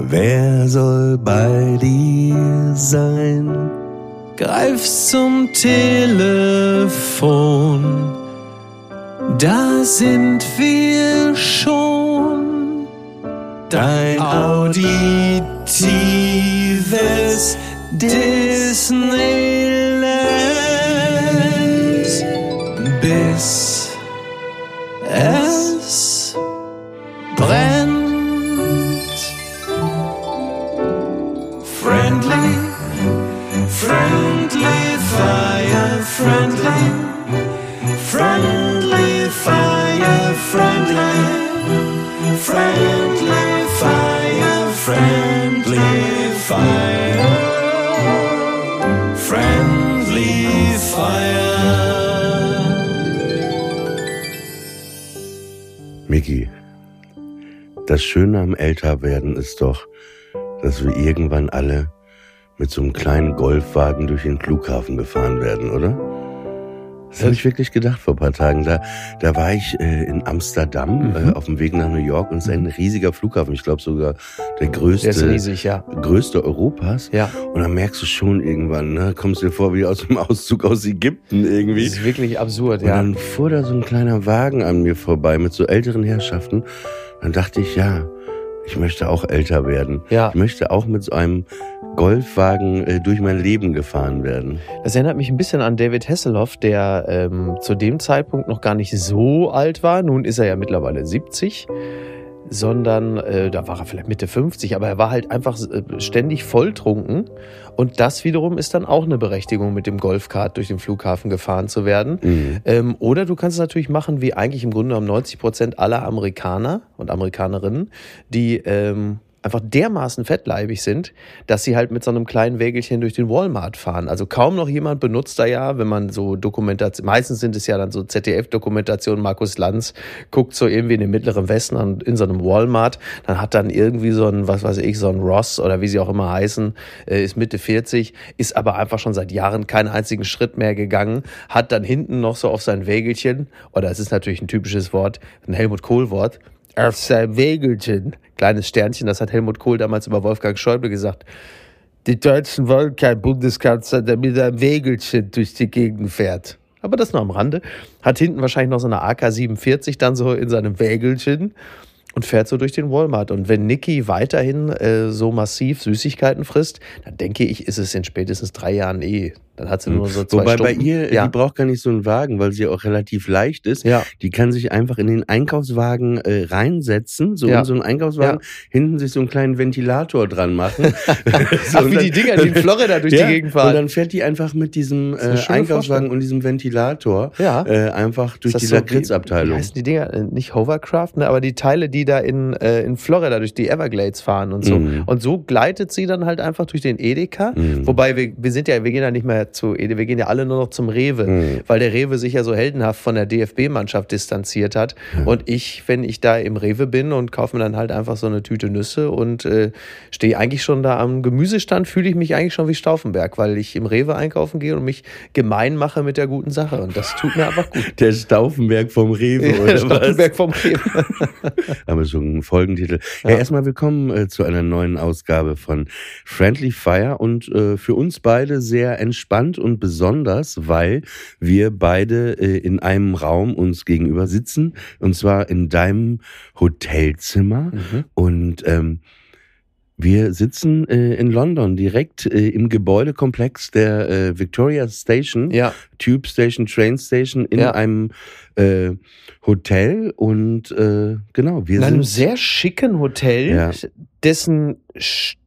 Wer soll bei dir sein? Greif zum Telefon, da sind wir schon. Dein auditives Disneyland, bis es brennt. Das Schöne am Älterwerden ist doch, dass wir irgendwann alle mit so einem kleinen Golfwagen durch den Flughafen gefahren werden, oder? Das habe ich wirklich gedacht vor ein paar Tagen. Da, da war ich äh, in Amsterdam äh, auf dem Weg nach New York und es ist ein riesiger Flughafen. Ich glaube sogar der größte, Der ist riesig, ja. größte Europas. Ja. Und dann merkst du schon irgendwann, ne, kommst dir vor wie aus dem Auszug aus Ägypten irgendwie. Das ist wirklich absurd, Und ja. dann fuhr da so ein kleiner Wagen an mir vorbei mit so älteren Herrschaften. Dann dachte ich, ja, ich möchte auch älter werden. Ja. Ich möchte auch mit so einem Golfwagen äh, durch mein Leben gefahren werden. Das erinnert mich ein bisschen an David Hasselhoff, der ähm, zu dem Zeitpunkt noch gar nicht so alt war. Nun ist er ja mittlerweile 70, sondern äh, da war er vielleicht Mitte 50, aber er war halt einfach äh, ständig volltrunken. Und das wiederum ist dann auch eine Berechtigung, mit dem Golfkart durch den Flughafen gefahren zu werden. Mhm. Ähm, oder du kannst es natürlich machen, wie eigentlich im Grunde genommen 90 Prozent aller Amerikaner und Amerikanerinnen, die ähm, einfach dermaßen fettleibig sind, dass sie halt mit so einem kleinen Wägelchen durch den Walmart fahren. Also kaum noch jemand benutzt da ja, wenn man so Dokumentation, meistens sind es ja dann so ZDF-Dokumentationen, Markus Lanz guckt so irgendwie in den mittleren Westen an, in so einem Walmart, dann hat dann irgendwie so ein, was weiß ich, so ein Ross oder wie sie auch immer heißen, äh, ist Mitte 40, ist aber einfach schon seit Jahren keinen einzigen Schritt mehr gegangen, hat dann hinten noch so auf sein Wägelchen, oder es ist natürlich ein typisches Wort, ein Helmut Kohl-Wort, Wägelchen. Kleines Sternchen, das hat Helmut Kohl damals über Wolfgang Schäuble gesagt. Die Deutschen wollen keinen Bundeskanzler, der mit einem Wägelchen durch die Gegend fährt. Aber das nur am Rande. Hat hinten wahrscheinlich noch so eine AK-47 dann so in seinem Wägelchen und fährt so durch den Walmart. Und wenn Niki weiterhin äh, so massiv Süßigkeiten frisst, dann denke ich, ist es in spätestens drei Jahren eh. Dann hat sie nur so zwei Wobei Stunden. bei ihr, ja. die braucht gar nicht so einen Wagen, weil sie auch relativ leicht ist. Ja. Die kann sich einfach in den Einkaufswagen äh, reinsetzen, so Ja. in so einen Einkaufswagen, hinten sich so einen kleinen Ventilator dran machen. Ach, wie die Dinger, die in Florida durch die Gegend fahren. Und dann fährt die einfach mit diesem äh, Einkaufswagen und diesem Ventilator Ja. äh, einfach durch die das so wie- Wie Lakritzabteilung. heißen die Dinger? Äh, Nicht Hovercraft, ne? aber die Teile, die da in, äh, in Florida durch die Everglades fahren und so. Mhm. Und so gleitet sie dann halt einfach durch den Edeka. Mhm. Wobei wir, wir sind ja, wir gehen ja nicht mehr zu Edeka, wir gehen ja alle nur noch zum Rewe, Mhm. weil der Rewe sich ja so heldenhaft von der DFB-Mannschaft distanziert hat. Und ich, wenn ich da im Rewe bin und kaufe mir dann halt einfach so eine Tüte Nüsse und äh, stehe eigentlich schon da am Gemüsestand, fühle ich mich eigentlich schon wie Stauffenberg, weil ich im Rewe einkaufen gehe und mich gemein mache mit der guten Sache. Und das tut mir einfach gut. Der Stauffenberg vom Rewe, oder was? Stauffenberg vom Rewe. So ein Folgentitel. Ja, Ja. erstmal willkommen äh, zu einer neuen Ausgabe von Friendly Fire und äh, für uns beide sehr entspannt und besonders, weil wir beide äh, in einem Raum uns gegenüber sitzen und zwar in deinem Hotelzimmer Mhm. und ähm, wir sitzen äh, in London direkt äh, im Gebäudekomplex der äh, Victoria Station. Ja, Tube Station, Train Station in Ja. einem äh, Hotel und äh, genau, wir in einem sind sehr schicken Hotel, Ja. dessen, d-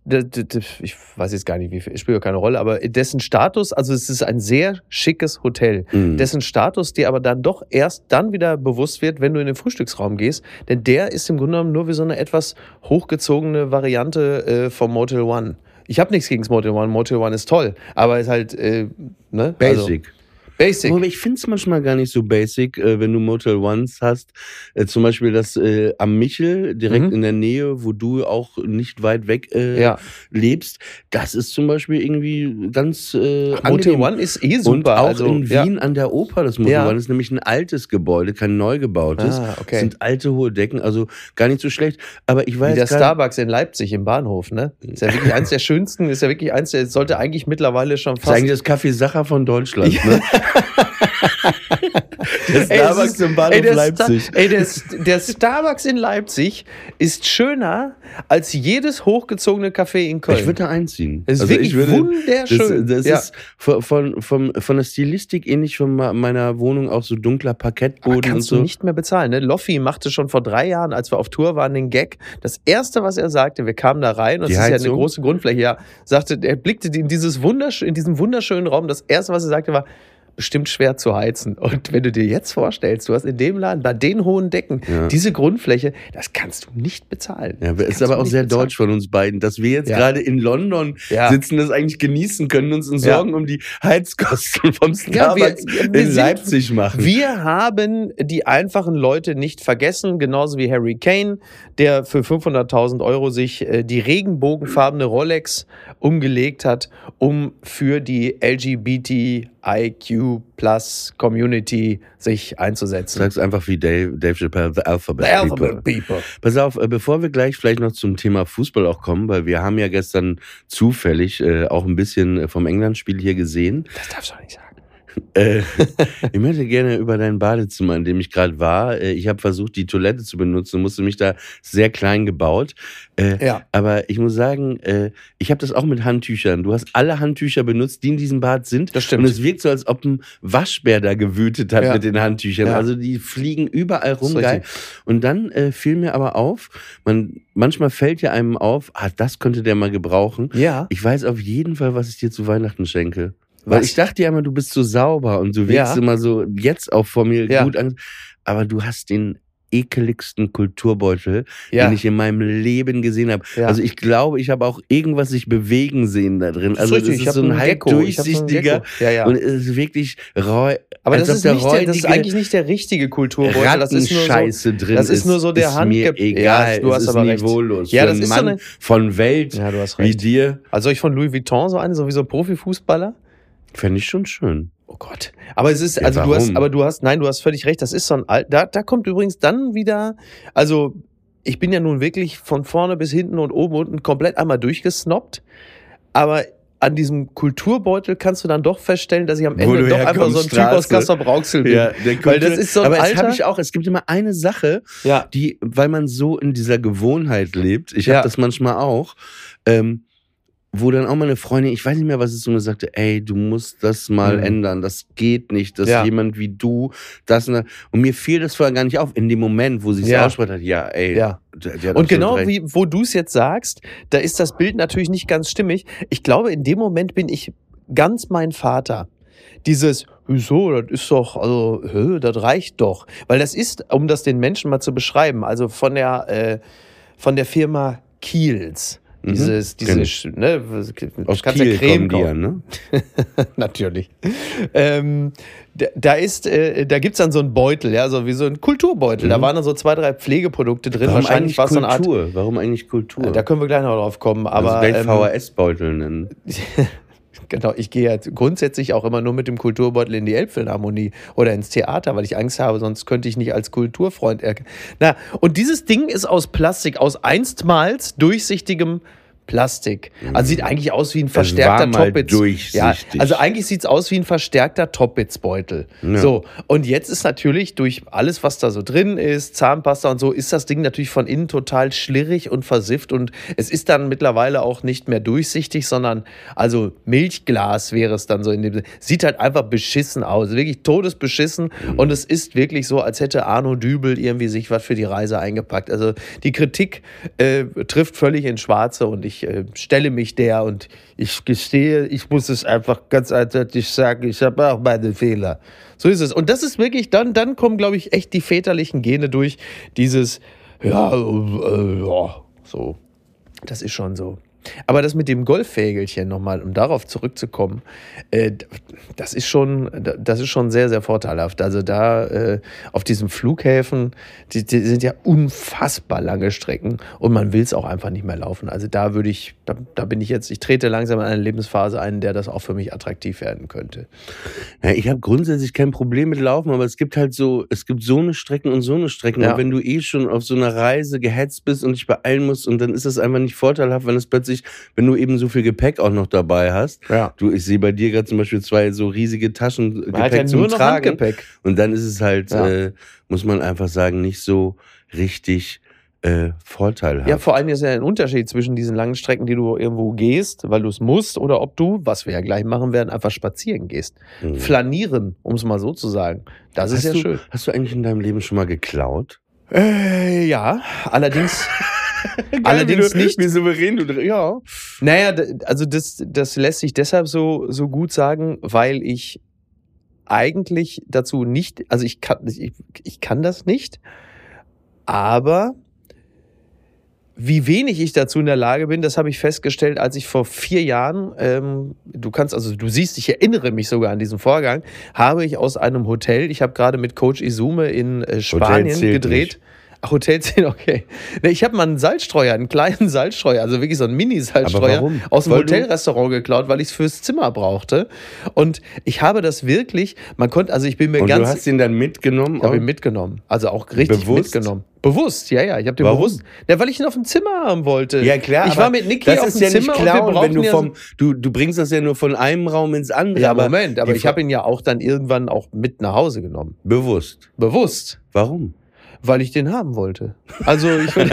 ich weiß jetzt gar nicht, wie viel, spielt ja keine Rolle, aber dessen Status, also es ist ein sehr schickes Hotel, Mhm. dessen Status dir aber dann doch erst dann wieder bewusst wird, wenn du in den Frühstücksraum gehst, denn der ist im Grunde genommen nur wie so eine etwas hochgezogene Variante äh, vom Motel One. ich habe nichts gegen das Motel One. Motel One ist toll, aber ist halt äh, ne? Basic. Also, basic. Aber ich finde es manchmal gar nicht so basic, äh, wenn du Motel Ones hast. Äh, zum Beispiel das äh, am Michel, direkt Mhm. in der Nähe, wo du auch nicht weit weg äh, Ja. lebst. Das ist zum Beispiel irgendwie ganz äh, Motel angenehm. One ist eh Und super. auch also, in ja. Wien an der Oper, das Motel Ja. One ist nämlich ein altes Gebäude, kein neu gebautes. Ah, okay. Sind alte hohe Decken, also gar nicht so schlecht. Aber ich Wie weiß der gerade- Starbucks in Leipzig im Bahnhof, ne? Ist ja wirklich eins der schönsten, ist ja wirklich eins der, sollte eigentlich mittlerweile schon Das ist fast. eigentlich das Café Sacher von Deutschland. Ne? der Starbucks im Bahnhof ey, Leipzig. Sta ey, der, der Starbucks in Leipzig ist schöner als jedes hochgezogene Café in Köln. Ich würde da einziehen. Es ist Also wirklich ich würde, wunderschön. Das, das Ja. ist von, von, von, von der Stilistik ähnlich von me- meiner Wohnung auch so dunkler Aber Parkettboden und kannst so. du nicht mehr bezahlen. Ne? Loffi machte schon vor drei Jahren, als wir auf Tour waren, den Gag. Das erste, was er sagte, wir kamen da rein und es ist ja eine große Grundfläche. Ja, sagte, er blickte in dieses wundersch in diesem wunderschönen Raum. Das erste, was er sagte, war bestimmt schwer zu heizen. Und wenn du dir jetzt vorstellst, du hast in dem Laden bei den hohen Decken Ja. diese Grundfläche, das kannst du nicht bezahlen. Ja, Das ist aber auch sehr bezahlen. deutsch von uns beiden, dass wir jetzt Ja. gerade in London Ja. sitzen, das eigentlich genießen können, uns in. Sorgen um die Heizkosten vom wir- Starbucks ja, wir in sind- Leipzig machen. Wir haben die einfachen Leute nicht vergessen, genauso wie Harry Kane, der für 500.000 Euro sich äh, die regenbogenfarbene Rolex umgelegt hat, um für die LGBTIQ Plus Community sich einzusetzen. Sag's einfach wie Dave, Dave Chappelle, The Alphabet, The People. Alphabet People. Pass auf, äh, bevor wir gleich vielleicht noch zum Thema Fußball auch kommen, weil wir haben ja gestern zufällig äh, auch ein bisschen vom England-Spiel hier gesehen. Das darfst du doch nicht sagen. Äh, ich möchte gerne über dein Badezimmer, in dem ich gerade war. Äh, ich habe versucht, die Toilette zu benutzen, musste mich da sehr klein gebaut. Äh, Ja. Aber ich muss sagen, äh, ich habe das auch mit Handtüchern. Du hast alle Handtücher benutzt, die in diesem Bad sind. Das stimmt. Und es wirkt so, als ob ein Waschbär da gewütet hat Ja. mit den Handtüchern. Ja. Also die fliegen überall rum, geil. Und dann äh, fiel mir aber auf, man, manchmal fällt ja einem auf, ah, das könnte der mal gebrauchen. Ja. Ich weiß auf jeden Fall, was ich dir zu Weihnachten schenke. Weil Was? ich dachte ja immer, du bist so sauber und du wirkst Ja. immer so jetzt auch vor mir Ja. gut an. Aber du hast den ekeligsten Kulturbeutel, Ja. den ich in meinem Leben gesehen habe. Ja. Also ich glaube, ich habe auch irgendwas sich bewegen sehen da drin. Also das richtig. Ich ist hab so ein halb so durchsichtiger Gecko. Ja, und es ist wirklich reu. Aber das ist, der nicht der, das ist eigentlich nicht der richtige Kulturbeutel. Das ist nur so, Rattenscheiße drin das ist nur so der ist Handge- mir egal. Ja, du es hast ist aber recht. niveaulos. Ja, das ist so Mann eine- von Welt wie dir Also soll ich von Louis Vuitton so eine, so wie so ein Profifußballer? Fände ich schon schön. Oh Gott. Aber es ist, Ja, also du hast, warum? aber du hast, nein, du hast völlig recht, das ist so ein alt, da, da kommt übrigens dann wieder, also ich bin ja nun wirklich von vorne bis hinten und oben und unten komplett einmal durchgesnoppt, aber an diesem Kulturbeutel kannst du dann doch feststellen, dass ich am Ende doch einfach so ein Typ aus Straße. Kassel Brauxel bin. der Weil das ist so ein Aber das Alter- habe ich auch. Es gibt immer eine Sache, Ja. die, weil man so in dieser Gewohnheit lebt, ich habe Ja. das manchmal auch, ähm, wo dann auch mal eine Freundin, ich weiß nicht mehr, was es zu mir sagte, ey, du musst das mal Mhm. ändern, das geht nicht, dass Ja. jemand wie du das und, das- und mir fiel das vorher gar nicht auf, in dem Moment, wo sie es Ja. ausspricht hat, ja, ey, Ja. Und genau recht. wie, wo du es jetzt sagst, da ist das Bild natürlich nicht ganz stimmig. Ich glaube, in dem Moment bin ich ganz mein Vater. Dieses, wieso, das ist doch, also, hä, das reicht doch. Weil das ist, um das den Menschen mal zu beschreiben, also von der, äh, von der Firma Kiels. Mhm, Dieses, kenn diese, ich. Sch- ne, aus kannst ja Kiel Creme kommen die ja, ne? Natürlich. Ähm, da, da ist, äh, da gibt's dann so einen Beutel, ja, so wie so ein Kulturbeutel. Da Mhm. waren dann so zwei, drei Pflegeprodukte drin. Warum Wahrscheinlich eigentlich war es so eine Art. Kultur? Warum eigentlich Kultur? Äh, Da können wir gleich noch drauf kommen. Aber aber das ähm, VHS-Beutel nennen. genau, ich gehe ja grundsätzlich auch immer nur mit dem Kulturbeutel in die Elbphilharmonie oder ins Theater, weil ich Angst habe, sonst könnte ich nicht als Kulturfreund erkennen. Na, und dieses Ding ist aus Plastik, aus einstmals durchsichtigem Plastik. Also sieht eigentlich aus wie ein verstärkter Toppitz. Ja, also eigentlich sieht's aus wie ein verstärkter Toppitz-Beutel. Ja. So, und jetzt ist natürlich durch alles, was da so drin ist, Zahnpasta und so, ist das Ding natürlich von innen total schlirrig und versifft und es ist dann mittlerweile auch nicht mehr durchsichtig, sondern also Milchglas wäre es dann so in dem Sieht halt einfach beschissen aus, wirklich todesbeschissen und es ist wirklich so, als hätte Arno Dübel irgendwie sich was für die Reise eingepackt. Also die Kritik äh, trifft völlig ins Schwarze und ich äh, stelle mich der und ich gestehe, ich muss es einfach ganz eindeutig sagen, ich habe auch meine Fehler. So ist es. Und das ist wirklich, dann, dann kommen, glaube ich, echt die väterlichen Gene durch. Dieses, ja, äh, ja, so. Das ist schon so. Aber das mit dem Golfwägelchen nochmal, um darauf zurückzukommen, äh, das ist schon, das ist schon sehr, sehr vorteilhaft. Also da äh, auf diesen Flughäfen, die, die sind ja unfassbar lange Strecken und man will es auch einfach nicht mehr laufen. Also da würde ich, da, da bin ich jetzt, ich trete langsam in eine Lebensphase ein, in der das auch für mich attraktiv werden könnte. Ja, ich habe grundsätzlich kein Problem mit Laufen, aber es gibt halt so, es gibt so eine Strecken und so eine Strecken. Ja. Und wenn du eh schon auf so einer Reise gehetzt bist und dich beeilen musst und dann ist das einfach nicht vorteilhaft, wenn es plötzlich, wenn du eben so viel Gepäck auch noch dabei hast. Ja. Du, ich sehe bei dir gerade zum Beispiel zwei so riesige Taschen Man Gepäck hat ja zum nur Tragen. Handgepäck. Und dann ist es halt, Ja. äh, muss man einfach sagen, nicht so richtig äh, vorteilhaft. Ja, vor allem ist ja ein Unterschied zwischen diesen langen Strecken, die du irgendwo gehst, weil du es musst, oder ob du, was wir ja gleich machen werden, einfach spazieren gehst. Mhm. Flanieren, um es mal so zu sagen. Das ist hast ja du, schön. Hast du eigentlich in deinem Leben schon mal geklaut? Äh, ja, allerdings. allerdings nicht. Wie souverän du Ja. Naja, also das, das lässt sich deshalb so, so gut sagen, weil ich eigentlich dazu nicht, also ich kann, ich, ich kann das nicht, aber wie wenig ich dazu in der Lage bin, das habe ich festgestellt, als ich vor vier Jahren, ähm, du kannst, also du siehst, ich erinnere mich sogar an diesen Vorgang, habe ich aus einem Hotel, ich habe gerade mit Coach Izume in äh, Spanien gedreht. nicht. Ach, Hotel 10, okay. Ne, ich habe mal einen Salzstreuer, einen kleinen Salzstreuer, also wirklich so einen Mini-Salzstreuer aus dem Hotelrestaurant geklaut, weil ich es fürs Zimmer brauchte. Und ich habe das wirklich, man konnte, also ich bin mir Und ganz, du hast ihn dann mitgenommen? ich habe ihn mitgenommen. Also auch richtig Bewusst? mitgenommen. Bewusst, ja, ja. Ich habe den Warum? bewusst. Ja, weil ich ihn auf dem Zimmer haben wollte. ja klar, Ich war mit Niki auf dem ja nicht Zimmer und wir wenn du vom, du, du bringst das ja nur von einem Raum ins andere. ja, aber Moment, aber ich habe ihn ja auch dann irgendwann auch mit nach Hause genommen. bewusst. Bewusst. Warum? Weil ich den haben wollte. Also ich es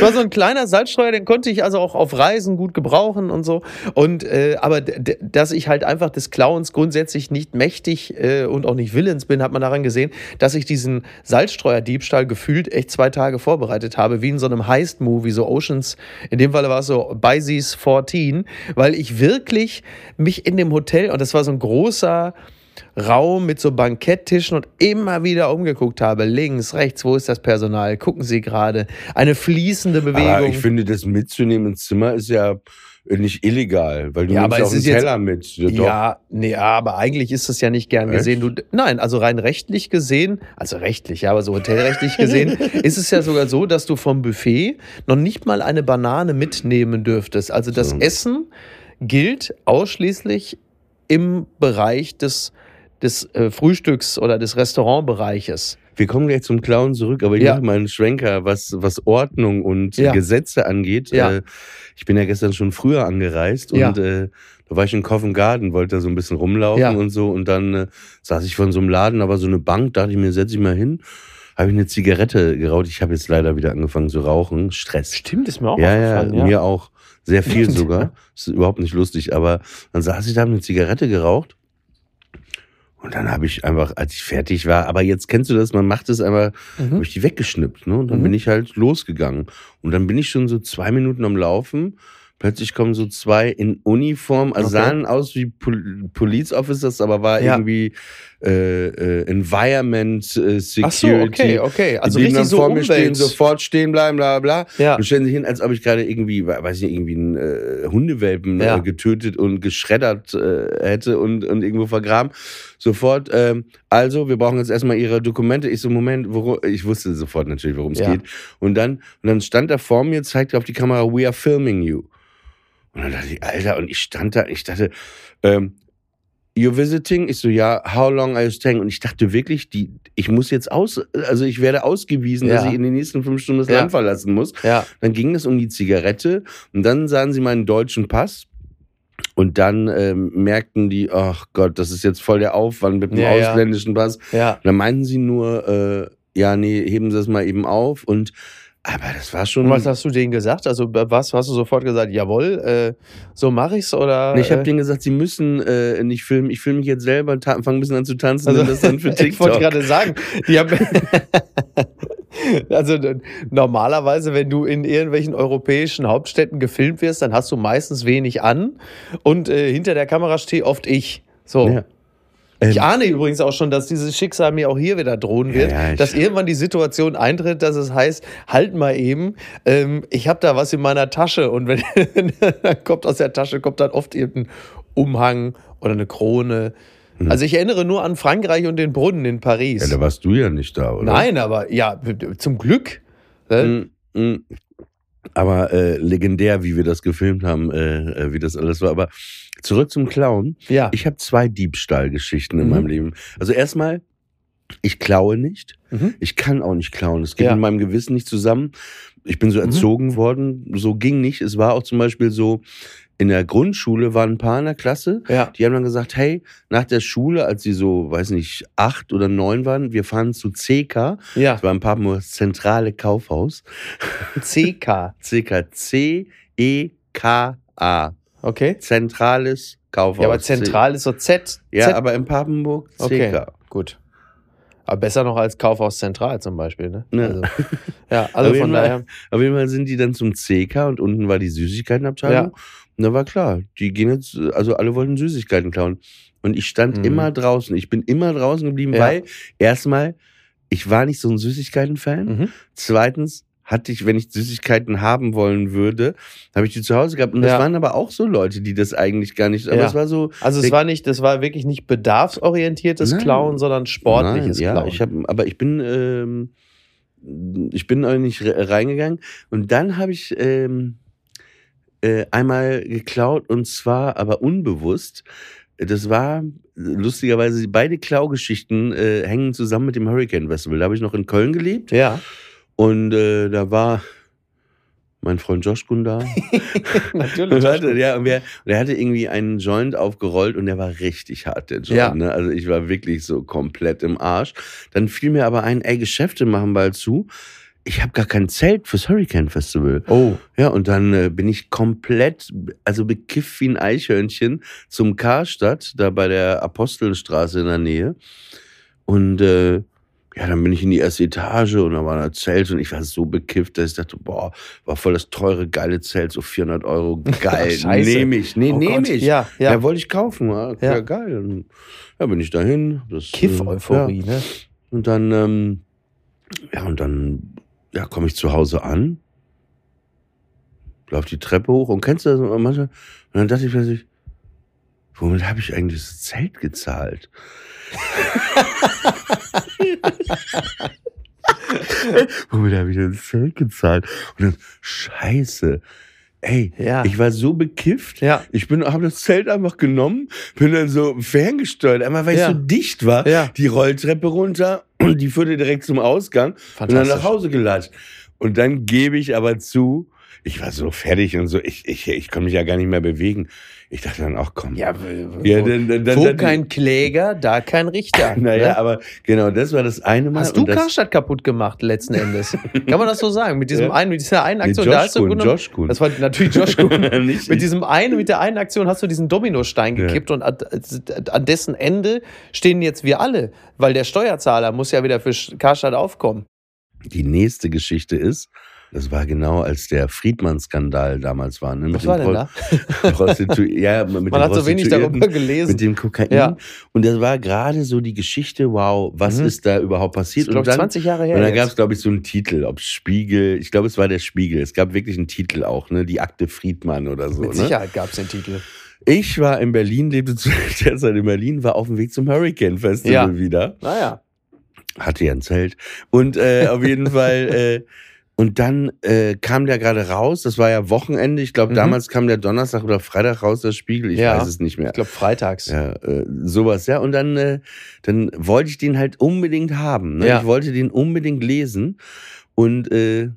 war so ein kleiner Salzstreuer, den konnte ich also auch auf Reisen gut gebrauchen und so. Und äh, aber dass ich halt einfach des Clowns grundsätzlich nicht mächtig äh, und auch nicht willens bin, hat man daran gesehen, dass ich diesen Salzstreuerdiebstahl gefühlt echt zwei Tage vorbereitet habe, wie in so einem Heist-Movie, so Oceans. In dem Fall war es so Bises 14, weil ich wirklich mich in dem Hotel und das war so ein großer Raum mit so Banketttischen und immer wieder umgeguckt habe. Links, rechts, wo ist das Personal? Gucken Sie gerade. Eine fließende Bewegung. Aber ich finde, das mitzunehmen ins Zimmer ist ja nicht illegal, weil du Ja, nimmst aber auch einen Teller mit. Ja, ja, nee, aber eigentlich ist das ja nicht gern Echt? gesehen. Du, nein, also rein rechtlich gesehen, also rechtlich, ja, aber so hotelrechtlich gesehen, ist es ja sogar so, dass du vom Buffet noch nicht mal eine Banane mitnehmen dürftest. Also das So. Essen gilt ausschließlich im Bereich des, des äh, Frühstücks oder des Restaurantbereiches. Wir kommen gleich zum Clown zurück, aber ich Ja. mache mal einen Schwenker, was, was Ordnung und Ja. Gesetze angeht. Ja. Äh, ich bin ja gestern schon früher angereist Ja. und äh, da war ich in Covent Garden, wollte da so ein bisschen rumlaufen Ja. und so und dann äh, saß ich vor so einem Laden, aber so eine Bank, dachte ich mir, setz ich mal hin, habe ich eine Zigarette geraucht. Ich habe jetzt leider wieder angefangen zu rauchen. Stress. Stimmt, ist mir auch Ja, ja, aufgefallen. mir auch. Sehr viel sogar. ist überhaupt nicht lustig, aber dann saß ich da, habe eine Zigarette geraucht. Und dann habe ich einfach, als ich fertig war, aber jetzt kennst du das, man macht es einfach, Mhm. habe ich die weggeschnippt, ne? Und dann Mhm. bin ich halt losgegangen. Und dann bin ich schon so zwei Minuten am Laufen. Plötzlich kommen so zwei in Uniform, also Okay. sahen aus wie Pol Police Officers, aber war Ja. irgendwie äh, äh, Environment äh, Security. Ach so, okay, okay. Also die richtig dann so vor mir stehen, sofort stehen bleiben, bla bla bla. Ja. Und stellen sich hin, als ob ich gerade irgendwie, weiß ich nicht, irgendwie einen äh, Hundewelpen Ja. äh, getötet und geschreddert äh, hätte und, und irgendwo vergraben. Sofort, ähm, also, wir brauchen jetzt erstmal ihre Dokumente. Ich so, Moment, worum, ich wusste sofort natürlich, worum es Ja. geht. Und dann, und dann stand er vor mir, zeigte auf die Kamera, we are filming you. Und dann dachte ich, Alter, und ich stand da, ich dachte, ähm, You're visiting? Ich so, ja, how long are you staying? Und ich dachte wirklich, die, ich muss jetzt aus, also ich werde ausgewiesen, dass Ja. ich in den nächsten fünf Stunden das Ja. Land verlassen muss. Ja, Dann ging es um die Zigarette und dann sahen sie meinen deutschen Pass. Und dann ähm, merkten die, ach Gott, das ist jetzt voll der Aufwand mit dem ja. ausländischen Pass. ja. Und dann meinten sie nur, äh, ja, nee, heben Sie das mal eben auf. Und aber das war schon. Was hast du denen gesagt? Also was hast du sofort gesagt? Jawohl, äh, so mache ich's oder? Nee, ich habe äh, denen gesagt, sie müssen äh, nicht filmen. Ich filme mich jetzt selber, fange ein bisschen an zu tanzen also, das dann für ich wollte TikTok. gerade sagen, die haben Also normalerweise, wenn du in irgendwelchen europäischen Hauptstädten gefilmt wirst, dann hast du meistens wenig an und äh, hinter der Kamera stehe oft ich. So. Ja. Ich Ähm, ahne übrigens auch schon, dass dieses Schicksal mir auch hier wieder drohen wird, Ja, ja, dass irgendwann die Situation eintritt, dass es heißt, halt mal eben, ähm, ich habe da was in meiner Tasche und wenn dann kommt aus der Tasche, kommt dann oft irgendein Umhang oder eine Krone. Also ich erinnere nur an Frankreich und den Brunnen in Paris. Ja, da warst du ja nicht da, oder? Nein, aber ja, zum Glück. Ne? Mm, mm. Aber äh, legendär, wie wir das gefilmt haben, äh, äh, wie das alles war. Aber zurück zum Clown. Ja. Ich habe zwei Diebstahlgeschichten in Mhm. meinem Leben. Also erstmal, ich klaue nicht. Mhm. Ich kann auch nicht klauen. Es geht Ja. mit meinem Gewissen nicht zusammen. Ich bin so Mhm. erzogen worden. So ging nicht. Es war auch zum Beispiel so, in der Grundschule waren ein paar in der Klasse, Ja. die haben dann gesagt, hey, nach der Schule, als sie so, weiß nicht, acht oder neun waren, wir fahren zu CK. Ja. Das war in Papenburg zentrale Kaufhaus. CK. CK, C-E-K-A. Okay. Zentrales Kaufhaus. Ja, aber zentral ist so Z. Ja, Z aber in Papenburg CK. Okay, gut. Aber besser noch als Kaufhaus Zentral zum Beispiel, ne? Ja. Also, ja, also von daher. Auf jeden Fall sind die dann zum CK und unten war die Süßigkeitenabteilung. Ja. Und da war klar, die gehen jetzt, also alle wollten Süßigkeiten klauen. Und ich stand Mhm. immer draußen. Ich bin immer draußen geblieben, Ja. weil erstmal, ich war nicht so ein Süßigkeiten-Fan. Mhm. Zweitens hatte ich, wenn ich Süßigkeiten haben wollen würde, habe ich die zu Hause gehabt. Und das Ja. waren aber auch so Leute, die das eigentlich gar nicht, aber Ja. es war so. Also es war nicht, das war wirklich nicht bedarfsorientiertes Nein. Klauen, sondern sportliches Nein, ja, Klauen. ich hab, aber ich bin, ähm, ich bin auch nicht re- reingegangen. Und dann habe ich ähm, äh, einmal geklaut und zwar aber unbewusst. Das war lustigerweise beide Klaugeschichten äh, hängen zusammen mit dem Hurricane Festival. Da habe ich noch in Köln gelebt ja, und äh, da war mein Freund Joschkun da. natürlich. Und hatte, ja, und, wer, und er hatte irgendwie einen Joint aufgerollt und der war richtig hart, der Joint. Ja. Ne? Also ich war wirklich so komplett im Arsch. Dann fiel mir aber ein, ey, Geschäfte machen bald zu. Ich habe gar kein Zelt fürs Hurricane Festival. Oh, Ja, und dann äh, bin ich komplett, also bekifft wie ein Eichhörnchen zum Karstadt, da bei der Apostelstraße in der Nähe. Und äh, ja, dann bin ich in die erste Etage und da war ein Zelt und ich war so bekifft, dass ich dachte, boah, war voll das teure, geile Zelt, so 400 Euro, geil, nehme ich, nee, Oh nehme ich. Ja, ja. wollte ich kaufen, ja, Ja. ja. geil. Und, ja, bin ich dahin. das, äh, Kiff-Euphorie, Ja. ne? Und dann, ähm, ja, und dann, ja, komme ich zu Hause an, lauf die Treppe hoch und kennst du das manchmal? Und dann dachte ich plötzlich, womit habe ich eigentlich das Zelt gezahlt? womit habe ich das Zelt gezahlt? Und dann, scheiße. Ey, Ja. ich war so bekifft. Ja. Ich bin, habe das Zelt einfach genommen, bin dann so ferngesteuert, einmal weil Ja. es so dicht war, Ja. die Rolltreppe runter und die führte direkt zum Ausgang und dann nach Hause gelatscht. Und dann gebe ich aber zu, ich war so fertig und so, ich, ich, ich konnte mich ja gar nicht mehr bewegen. Ich dachte dann auch, komm. Ja, wo, Ja, dann- dann- dann- wo kein Kläger, da kein Richter. Naja, ne? aber genau, das war das eine Mal. Hast du und Karstadt kaputt gemacht, letzten Endes? Kann man das so sagen? Mit diesem Ja. einen, mit dieser einen Nee, Aktion, Josh da hast du Kuhn, Josh Kuhn. Das war natürlich Josh Kuhn. Mit diesem einen, mit der einen Aktion hast du diesen Dominostein Ja. gekippt und an, an dessen Ende stehen jetzt wir alle, weil der Steuerzahler muss ja wieder für Karstadt aufkommen. die nächste Geschichte ist, das war genau als der Friedmann-Skandal damals war. Ne, Was war denn da? Prostitu ja, mit Man hat so wenig darüber gelesen. Mit dem Kokain. Ja. Und das war gerade so die Geschichte, wow, was Mhm. ist da überhaupt Das passiert? ist, glaube und dann, 20 Jahre her. und dann gab es, glaube ich, so einen Titel, ob Spiegel, ich glaube, es war der Spiegel. Es gab wirklich einen Titel auch, ne? Die Akte Friedmann oder so. Mit ne? Sicherheit gab es den Titel. Ich war in Berlin, lebte zu der Zeit in Berlin, war auf dem Weg zum Hurricane Festival Ja. wieder Naja. hatte ja ein Zelt. Und äh, auf jeden Fall, äh, und dann äh, kam der gerade raus, das war ja Wochenende, ich glaube, Mhm. damals kam der Donnerstag oder Freitag raus, der Spiegel, ich Ja. weiß es nicht mehr. Ich glaube, freitags. Ja, äh, sowas, ja. Und dann, äh, dann wollte ich den halt unbedingt haben. Ne? Ja. Ich wollte den unbedingt lesen. Und äh,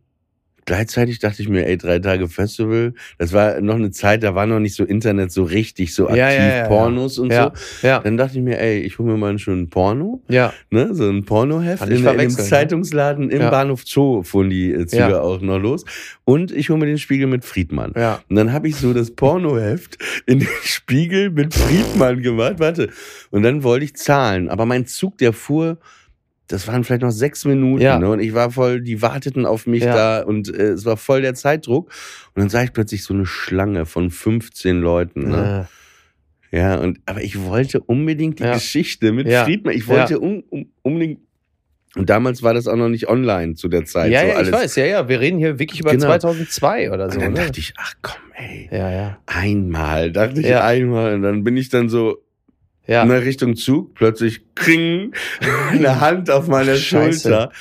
gleichzeitig dachte ich mir, ey, drei Tage Festival, das war noch eine Zeit, da war noch nicht so Internet so richtig, so aktiv, Ja, ja, ja, Pornos und so. ja, Dann dachte ich mir, ey, ich hole mir mal einen schönen Porno ja. ne, so ein Pornoheft in, in einem ne? Zeitungsladen im. Bahnhof Zoo fuhren die äh, Züge auch noch los. Und ich hole mir den Spiegel mit Friedmann. Ja. Und dann habe ich so das Pornoheft in den Spiegel mit Friedmann gemacht. Warte. Und dann wollte ich zahlen. Aber mein Zug, der fuhr, das waren vielleicht noch sechs Minuten. Ja. Ne? Und ich war voll, die warteten auf mich Ja. da und äh, es war voll der Zeitdruck. Und dann sah ich plötzlich so eine Schlange von 15 Leuten. Ne? Ja, und, aber ich wollte unbedingt die Ja. Geschichte mit Ja. Friedmann. Ich Ja. wollte un, um, unbedingt. Und damals war das auch noch nicht online zu der Zeit. ja, so ja, ich weiß, ja, ja. Wir reden hier wirklich über Genau. 2002 oder Und so. dann ne? dachte ich, ach komm, ey, ja, ja. einmal, dachte ich Ja. einmal. Und dann bin ich dann so Ja. in der Richtung Zug, plötzlich kring, eine Hand auf meiner Scheiße. Schulter.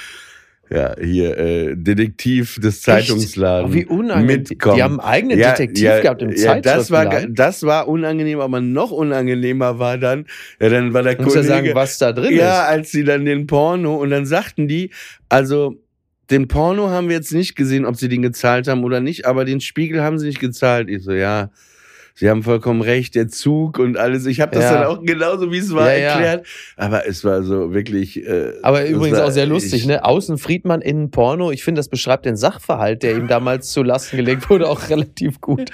Ja, hier, äh, Detektiv des? Zeitungsladens. Oh, wie unangenehm. Mitkommen. Die haben einen eigenen Detektiv gehabt im ja, das war, das war unangenehm, aber noch unangenehmer war dann, ja, dann war der musst ja Kollege, sagen, was da drin ja, ist. als sie dann den Porno und dann sagten die, also den Porno haben wir jetzt nicht gesehen, ob sie den gezahlt haben oder nicht, aber den Spiegel haben sie nicht gezahlt. Ich so, ja, sie haben vollkommen recht, der Zug und alles. Ich habe das Ja. dann auch genauso, wie es war, Ja, ja. erklärt. Aber es war so wirklich. Äh, Aber übrigens war- auch sehr lustig, ich, ne? Außen Friedmann, innen Porno. Ich finde, das beschreibt den Sachverhalt, der ihm damals zu Lasten gelegt wurde, auch relativ gut.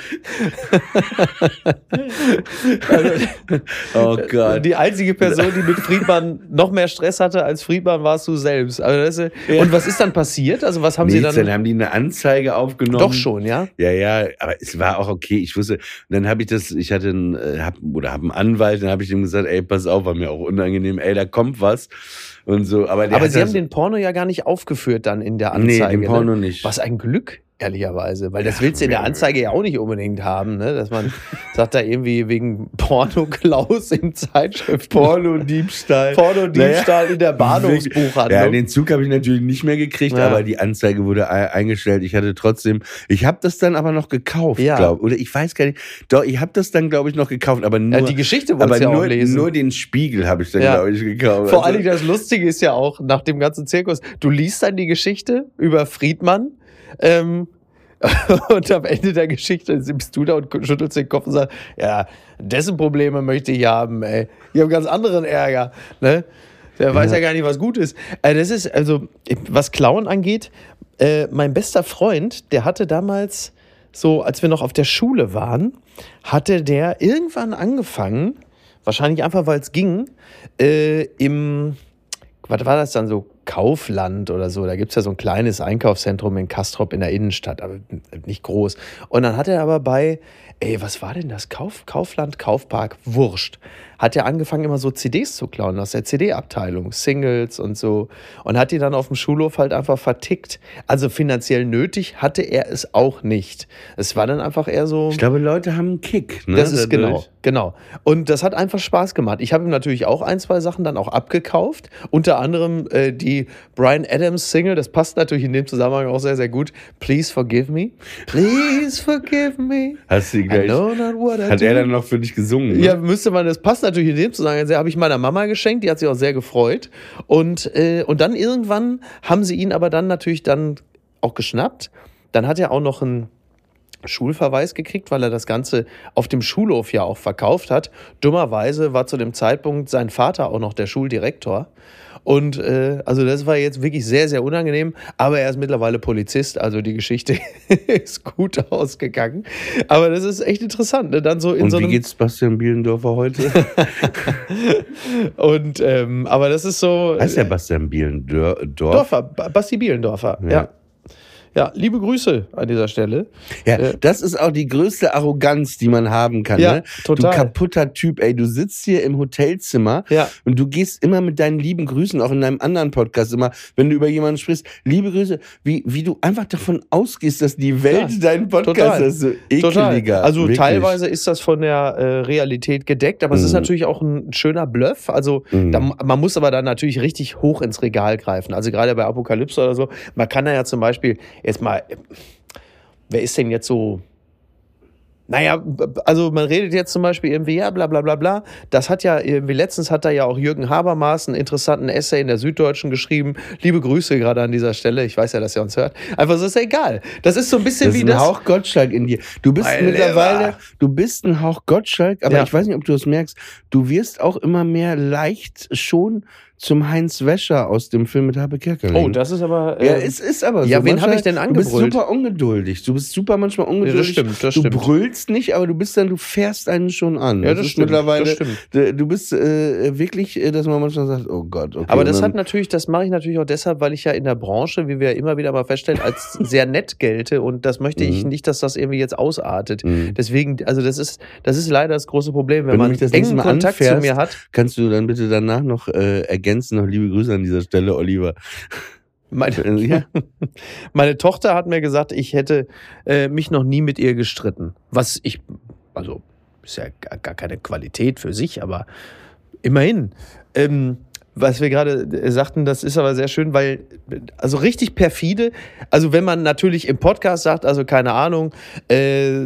also, Oh Gott. die einzige Person, die mit Friedmann noch mehr Stress hatte als Friedmann, warst du selbst. Also ist, Ja. Und was ist dann passiert? Also was haben sie Nichts, dann? dann haben die eine Anzeige aufgenommen. Doch schon, ja? Ja, ja, aber es war auch okay. Ich wusste, und dann habe ich das, ich hatte einen, äh, hab, oder habe einen Anwalt, dann habe ich ihm gesagt, ey, pass auf, war mir auch unangenehm, ey, da kommt was und so. Aber, Aber sie haben den Porno ja gar nicht aufgeführt dann in der nee, Anzeige. den Porno ne? nicht. Was ein Glück, ehrlicherweise. Weil das willst du in der. Anzeige ja auch nicht unbedingt haben, ne? Dass man sagt da irgendwie wegen Porno-Klaus im Zeitschrift. Porno-Diebstahl. Porno-Diebstahl in der Bahnhofsbuchhandlung. Ja, den Zug habe ich natürlich nicht mehr gekriegt, Ja. aber die Anzeige wurde ei- eingestellt. Ich hatte trotzdem, ich habe das dann aber noch gekauft, Ja. glaube Oder ich weiß gar nicht. Doch, ich habe das dann, glaube ich, noch gekauft, aber nur, Ja, die Geschichte wolltest du ja nur, auch lesen. nur den Spiegel habe ich dann, Ja. glaube ich, gekauft. Vor Also- Dingen das Lustige ist ja auch, nach dem ganzen Zirkus, du liest dann die Geschichte über Friedmann ähm, und am Ende der Geschichte bist du da und schüttelst den Kopf und sagst, ja, dessen Probleme möchte ich haben, ey. Ich habe ganz anderen Ärger, ne? Der weiß ja gar nicht, was gut ist. Äh, das ist, also, was Klauen angeht, äh, mein bester Freund, der hatte damals, so als wir noch auf der Schule waren, hatte der irgendwann angefangen, wahrscheinlich einfach, weil es ging, äh, im, was war das dann so? Kaufland oder so. Da gibt es ja so ein kleines Einkaufszentrum in Kastrop in der Innenstadt, aber nicht groß. Und dann hat er aber bei, ey, was war denn das? Kauf, Kaufland, Kaufpark, Wurscht. Hat er angefangen, immer so CDs zu klauen aus der CD-Abteilung, Singles und so. Und hat die dann auf dem Schulhof halt einfach vertickt. Also finanziell nötig hatte er es auch nicht. Es war dann einfach eher so. Ich glaube, Leute haben einen Kick. Ne, Das ist dadurch. genau, genau. Und das hat einfach Spaß gemacht. Ich habe ihm natürlich auch ein, zwei Sachen dann auch abgekauft. Unter anderem äh, die Brian Adams Single, das passt natürlich in dem Zusammenhang auch sehr, sehr gut. Please forgive me. Please forgive me. Hast du I gleich, know not what I hat do. er dann noch für dich gesungen? Ne? Ja, müsste man, das passt natürlich in dem Zusammenhang sehr, habe ich meiner Mama geschenkt, die hat sich auch sehr gefreut. Und, äh, und dann irgendwann haben sie ihn aber dann natürlich dann auch geschnappt. Dann hat er auch noch einen Schulverweis gekriegt, weil er das Ganze auf dem Schulhof ja auch verkauft hat. Dummerweise war zu dem Zeitpunkt sein Vater auch noch der Schuldirektor. Und äh, also das war jetzt wirklich sehr, sehr unangenehm. Aber er ist mittlerweile Polizist, also die Geschichte ist gut ausgegangen. Aber das ist echt interessant. Ne? Dann so in Und so wie geht's Bastian Bielendorfer heute? Und ähm, aber das ist so. heißt der Bastian Bielendorfer? Dorfer, Ba- Basti Bielendorfer. Ja. Ja. Ja. liebe Grüße an dieser Stelle. Ja, Äh, das ist auch die größte Arroganz, die man haben kann. Ja, ne? total. Du kaputter Typ, ey. Du sitzt hier im Hotelzimmer Ja. und du gehst immer mit deinen lieben Grüßen, auch in deinem anderen Podcast immer, wenn du über jemanden sprichst, liebe Grüße, wie, wie du einfach davon ausgehst, dass die Welt Ja, deinen Podcast total. ist. So Total. ekeliger. Also wirklich. teilweise ist das von der äh, Realität gedeckt, aber es ist Mhm. natürlich auch ein schöner Bluff. Also Mhm. da, man muss aber dann natürlich richtig hoch ins Regal greifen. Also gerade bei Apokalypse oder so. Man kann da ja zum Beispiel jetzt mal, wer ist denn jetzt so naja, also man redet jetzt zum Beispiel irgendwie, ja, bla bla bla bla. Das hat ja irgendwie, letztens hat da ja auch Jürgen Habermas einen interessanten Essay in der Süddeutschen geschrieben. Liebe Grüße gerade an dieser Stelle. Ich weiß ja, dass er uns hört. Einfach so ist ja egal. Das ist so ein bisschen Das wie ein das. Hauch Gottschalk in dir. Du bist Mein mittlerweile, Lieber. du bist ein Hauch Gottschalk, aber Ja. ich weiß nicht, ob du es merkst, du wirst auch immer mehr leicht schon zum Heinz Wäscher aus dem Film mit Habe Kerkeling. Oh, das ist aber. ja, äh, es ist aber so. ja, wen hab Manchmal- ich denn Du bist angebrüllt? super ungeduldig. Du bist super manchmal Ja, das ungeduldig. stimmt, das du stimmt. brüllst nicht, aber du bist dann, du fährst einen schon an. Ja, das ist stimmt, mittlerweile. das stimmt. Du du bist äh, wirklich, äh, dass man manchmal sagt, oh Gott, okay. Aber das hat natürlich, das mache ich natürlich auch deshalb, weil ich ja in der Branche, wie wir immer wieder mal feststellen, als sehr nett gelte und das möchte ich Mhm. nicht, dass das irgendwie jetzt ausartet. Mhm. Deswegen, also das ist, das ist leider das große Problem, wenn, Wenn du man das engen Mal Kontakt zu anfährst, mir hat. Kannst du dann bitte danach noch äh, ergänzen, noch liebe Grüße an dieser Stelle, Oliver. Meine, Ja. meine Tochter hat mir gesagt, ich hätte äh, mich noch nie mit ihr gestritten. Was ich, also ist ja gar, gar keine Qualität für sich, aber immerhin. Ähm, was wir gerade äh, sagten, das ist aber sehr schön, weil, also richtig perfide, also wenn man natürlich im Podcast sagt, also keine Ahnung, äh,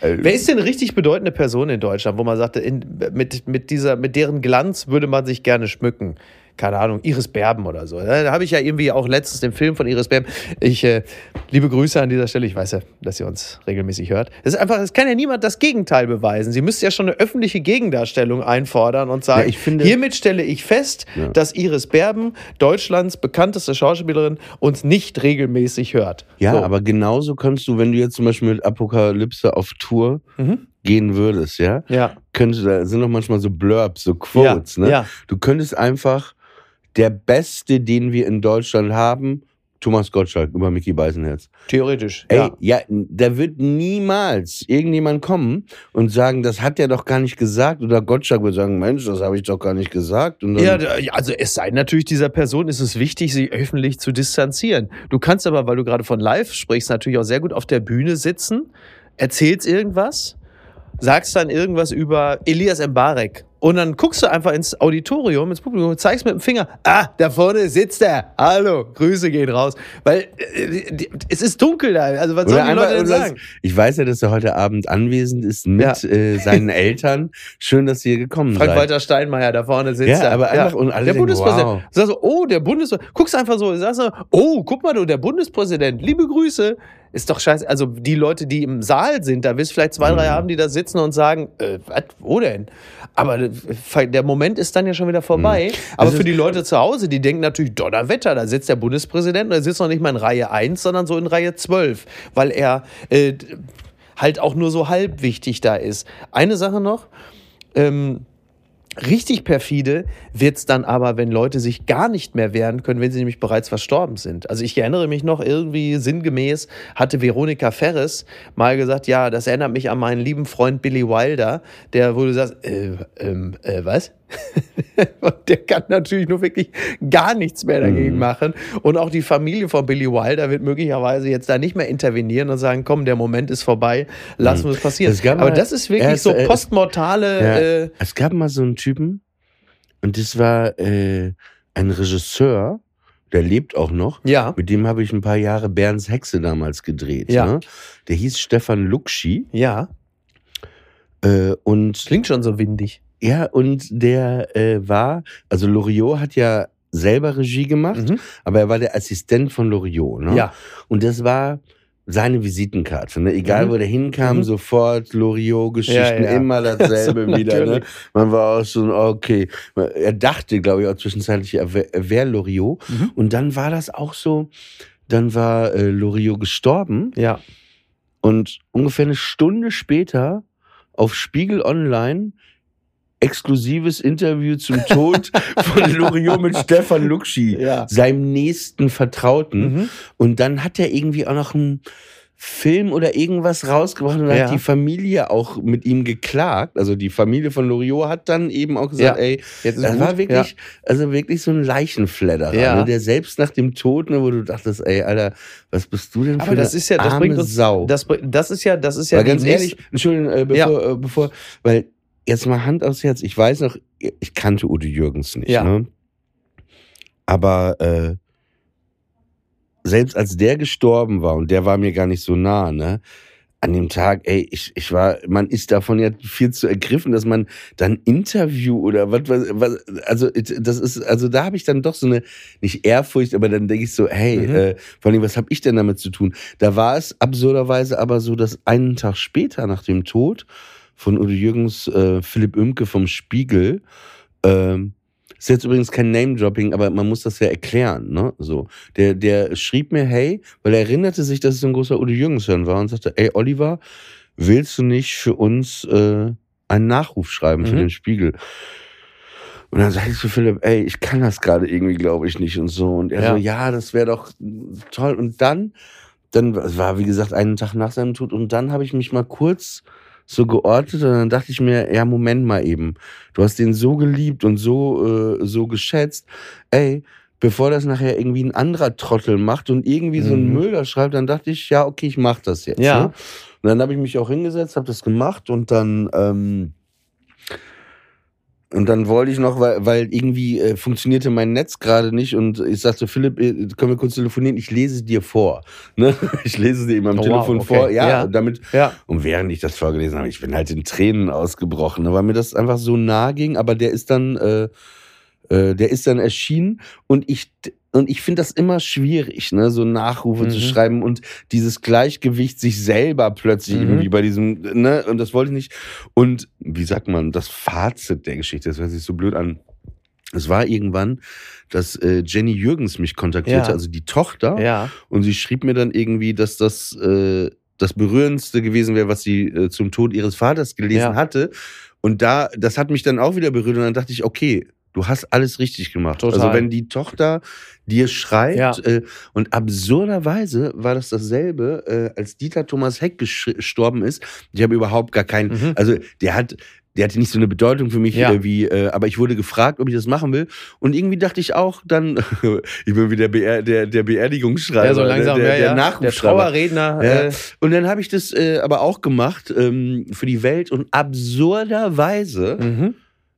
Wer ist denn richtig bedeutende Person in Deutschland, wo man sagte, in, mit, mit, dieser, mit deren Glanz würde man sich gerne schmücken? Keine Ahnung, Iris Berben oder so. Da habe ich ja irgendwie auch letztens den Film von Iris Berben. Ich, äh, liebe Grüße an dieser Stelle. Ich weiß ja, dass sie uns regelmäßig hört. Es ist einfach, es kann ja niemand das Gegenteil beweisen. Sie müsste ja schon eine öffentliche Gegendarstellung einfordern und sagen, Ja, finde- hiermit stelle ich fest, Ja. dass Iris Berben, Deutschlands bekannteste Schauspielerin, uns nicht regelmäßig hört. Ja, So. aber genauso kannst du, wenn du jetzt zum Beispiel mit Apokalypse auf Tour Mhm. gehen würdest, ja, Ja. könnte, da sind doch manchmal so Blurbs, so Quotes, ja, ne? Ja. Du könntest einfach der Beste, den wir in Deutschland haben, Thomas Gottschalk über Mickey Beisenherz. Theoretisch. Ey, ja. ja. da wird niemals irgendjemand kommen und sagen, das hat er doch gar nicht gesagt. Oder Gottschalk wird sagen, Mensch, das habe ich doch gar nicht gesagt. Ja, also es sei natürlich dieser Person ist es wichtig, sich öffentlich zu distanzieren. Du kannst aber, weil du gerade von live sprichst, natürlich auch sehr gut auf der Bühne sitzen, erzählst irgendwas, sagst dann irgendwas über Elias Mbarek und dann guckst du einfach ins Auditorium, ins Publikum, zeigst mit dem Finger, ah, da vorne sitzt er, hallo, Grüße gehen raus, weil äh, die- es ist dunkel da, also was sollen die Leute denn sagen? Ich weiß ja, dass er heute Abend anwesend ist mit äh, seinen Eltern. Schön, dass ihr gekommen seid. Frank-Walter Steinmeier, da vorne sitzt Ja, er. aber einfach- und alle der denken, Bundespräsident. wow. Sagst du, oh, der Bundespräsident. Guckst einfach so, sagst du, oh, guck mal du, der Bundespräsident, liebe Grüße. Ist doch scheiße. Also die Leute, die im Saal sind, da wirst du vielleicht zwei, drei Mhm. haben, die da sitzen und sagen, äh, was, wo denn? Aber der Moment ist dann ja schon wieder vorbei. Aber Also für die Leute zu Hause, die denken natürlich, Donnerwetter, da sitzt der Bundespräsident und er sitzt noch nicht mal in Reihe 1, sondern so in Reihe 12, weil er äh, halt auch nur so halb wichtig da ist. Eine Sache noch, ähm, Richtig perfide wird's dann aber, wenn Leute sich gar nicht mehr wehren können, wenn sie nämlich bereits verstorben sind. Also ich erinnere mich noch irgendwie sinngemäß, hatte Veronika Ferres mal gesagt, ja, das erinnert mich an meinen lieben Freund Billy Wilder, der, du sagst, äh, ähm, äh, was? Und der kann natürlich nur wirklich gar nichts mehr dagegen Mhm. machen. Und auch die Familie von Billy Wilder wird möglicherweise jetzt da nicht mehr intervenieren und sagen, komm, der Moment ist vorbei, lassen wir es passieren. Es Aber mal- das ist wirklich Ja, es- so äh, postmortale... Ja, Äh, es gab mal so einen Typen und das war äh, ein Regisseur, der lebt auch noch. ja. Mit dem habe ich ein paar Jahre Bernds Hexe damals gedreht. Ja. Ne? Der hieß Stefan Luxi. Ja, Äh, und klingt schon so windig. Ja, und der äh, war, also Loriot hat ja selber Regie gemacht, Mhm. aber er war der Assistent von Loriot. Ne? Ja. Und das war seine Visitenkarte. Ne? Egal, Mhm. wo der hinkam, Mhm. sofort Loriot-Geschichten, Ja, ja. immer dasselbe So, wieder. Ne? Man war auch so, okay. Er dachte, glaube ich, auch zwischenzeitlich, er wäre wär Loriot. Mhm. Und dann war das auch so, dann war äh, Loriot gestorben Ja. und ungefähr eine Stunde später auf Spiegel Online exklusives Interview zum Tod von Loriot mit Stefan Luxi, Ja. seinem nächsten Vertrauten. Mhm. Und dann hat er irgendwie auch noch einen Film oder irgendwas rausgebracht und Ja. hat die Familie auch mit ihm geklagt. Also die Familie von Loriot hat dann eben auch gesagt, Ja. ey, Jetzt ist das gut. war wirklich, also wirklich so ein Leichenfledderer, Ja. ne, der selbst nach dem Tod, ne, wo du dachtest, ey, Alter, was bist du denn für Aber das eine ist ja, das arme bringt uns, Sau? das, das ist ja, das ist ja Weil ganz ehrlich, Entschuldigung, äh, bevor, äh, bevor, weil jetzt mal Hand aufs Herz, ich weiß noch, ich kannte Udo Jürgens nicht, Ja. ne? Aber äh, selbst als der gestorben war, und der war mir gar nicht so nah, ne? An dem Tag, ey, ich, ich war, man ist davon ja viel zu ergriffen, dass man dann Interview oder was, was, was also das ist, also da habe ich dann doch so eine, nicht Ehrfurcht, aber dann denke ich so, hey, Mhm. äh, vor allem, was habe ich denn damit zu tun? Da war es absurderweise aber so, dass einen Tag später nach dem Tod von Udo Jürgens, äh, Philipp Oemke vom Spiegel, ähm, ist jetzt übrigens kein Name-Dropping, aber man muss das ja erklären, ne? So. Der, der schrieb mir, hey, weil er erinnerte sich, dass so ein großer Udo Jürgens-Fan war und sagte, ey, Oliver, willst du nicht für uns äh, einen Nachruf schreiben für Mhm. den Spiegel? Und dann sagte ich zu Philipp, ey, ich kann das gerade irgendwie, glaube ich, nicht und so. Und er Ja. so, ja, das wäre doch toll. Und dann, dann es war, wie gesagt, einen Tag nach seinem Tod. Und dann habe ich mich mal kurz so geortet und dann dachte ich mir, ja, Moment mal eben. Du hast den so geliebt und so, äh, so geschätzt. Ey, bevor das nachher irgendwie ein anderer Trottel macht und irgendwie so einen Mhm. Müll da schreibt, dann dachte ich, ja, okay, ich mach das jetzt. Ja. Ne? Und dann habe ich mich auch hingesetzt, habe das gemacht und dann ähm, und dann wollte ich noch, weil, weil irgendwie äh, funktionierte mein Netz gerade nicht und ich sagte, Philipp, äh, können wir kurz telefonieren? Ich lese dir vor. Ne? Ich lese dir eben am Oh, wow, Telefon okay. vor. Ja, Ja. damit. Ja. Und während ich das vorgelesen habe, ich bin halt in Tränen ausgebrochen, ne, weil mir das einfach so nah ging. Aber der ist dann, äh, äh, der ist dann erschienen und ich und ich finde das immer schwierig, ne, so Nachrufe zu Mhm. schreiben und dieses Gleichgewicht sich selber plötzlich Mhm. irgendwie bei diesem, ne, und das wollte ich nicht. Und wie sagt man, das Fazit der Geschichte, das hört sich so blöd an. Es war irgendwann, dass äh, Jenny Jürgens mich kontaktierte, Ja. also die Tochter, Ja. und sie schrieb mir dann irgendwie, dass das äh, das berührendste gewesen wäre, was sie äh, zum Tod ihres Vaters gelesen Ja. hatte. Und da, das hat mich dann auch wieder berührt und dann dachte ich, okay, du hast alles richtig gemacht. Total. Also wenn die Tochter dir schreibt Ja. äh, und absurderweise war das dasselbe, äh, als Dieter Thomas Heck gestorben ist. Ich habe überhaupt gar keinen, Mhm. also der hat der hatte nicht so eine Bedeutung für mich Ja. äh, wie, äh, aber ich wurde gefragt, ob ich das machen will. Und irgendwie dachte ich auch dann, ich bin wieder Beer, der, der Beerdigungsschreiber, Ja, so langsam, ne? der, ja, der ja. Der Nachrufschreiber. Trauerredner. Ja. Äh, Und dann habe ich das äh, aber auch gemacht ähm, für die Welt und absurderweise mhm.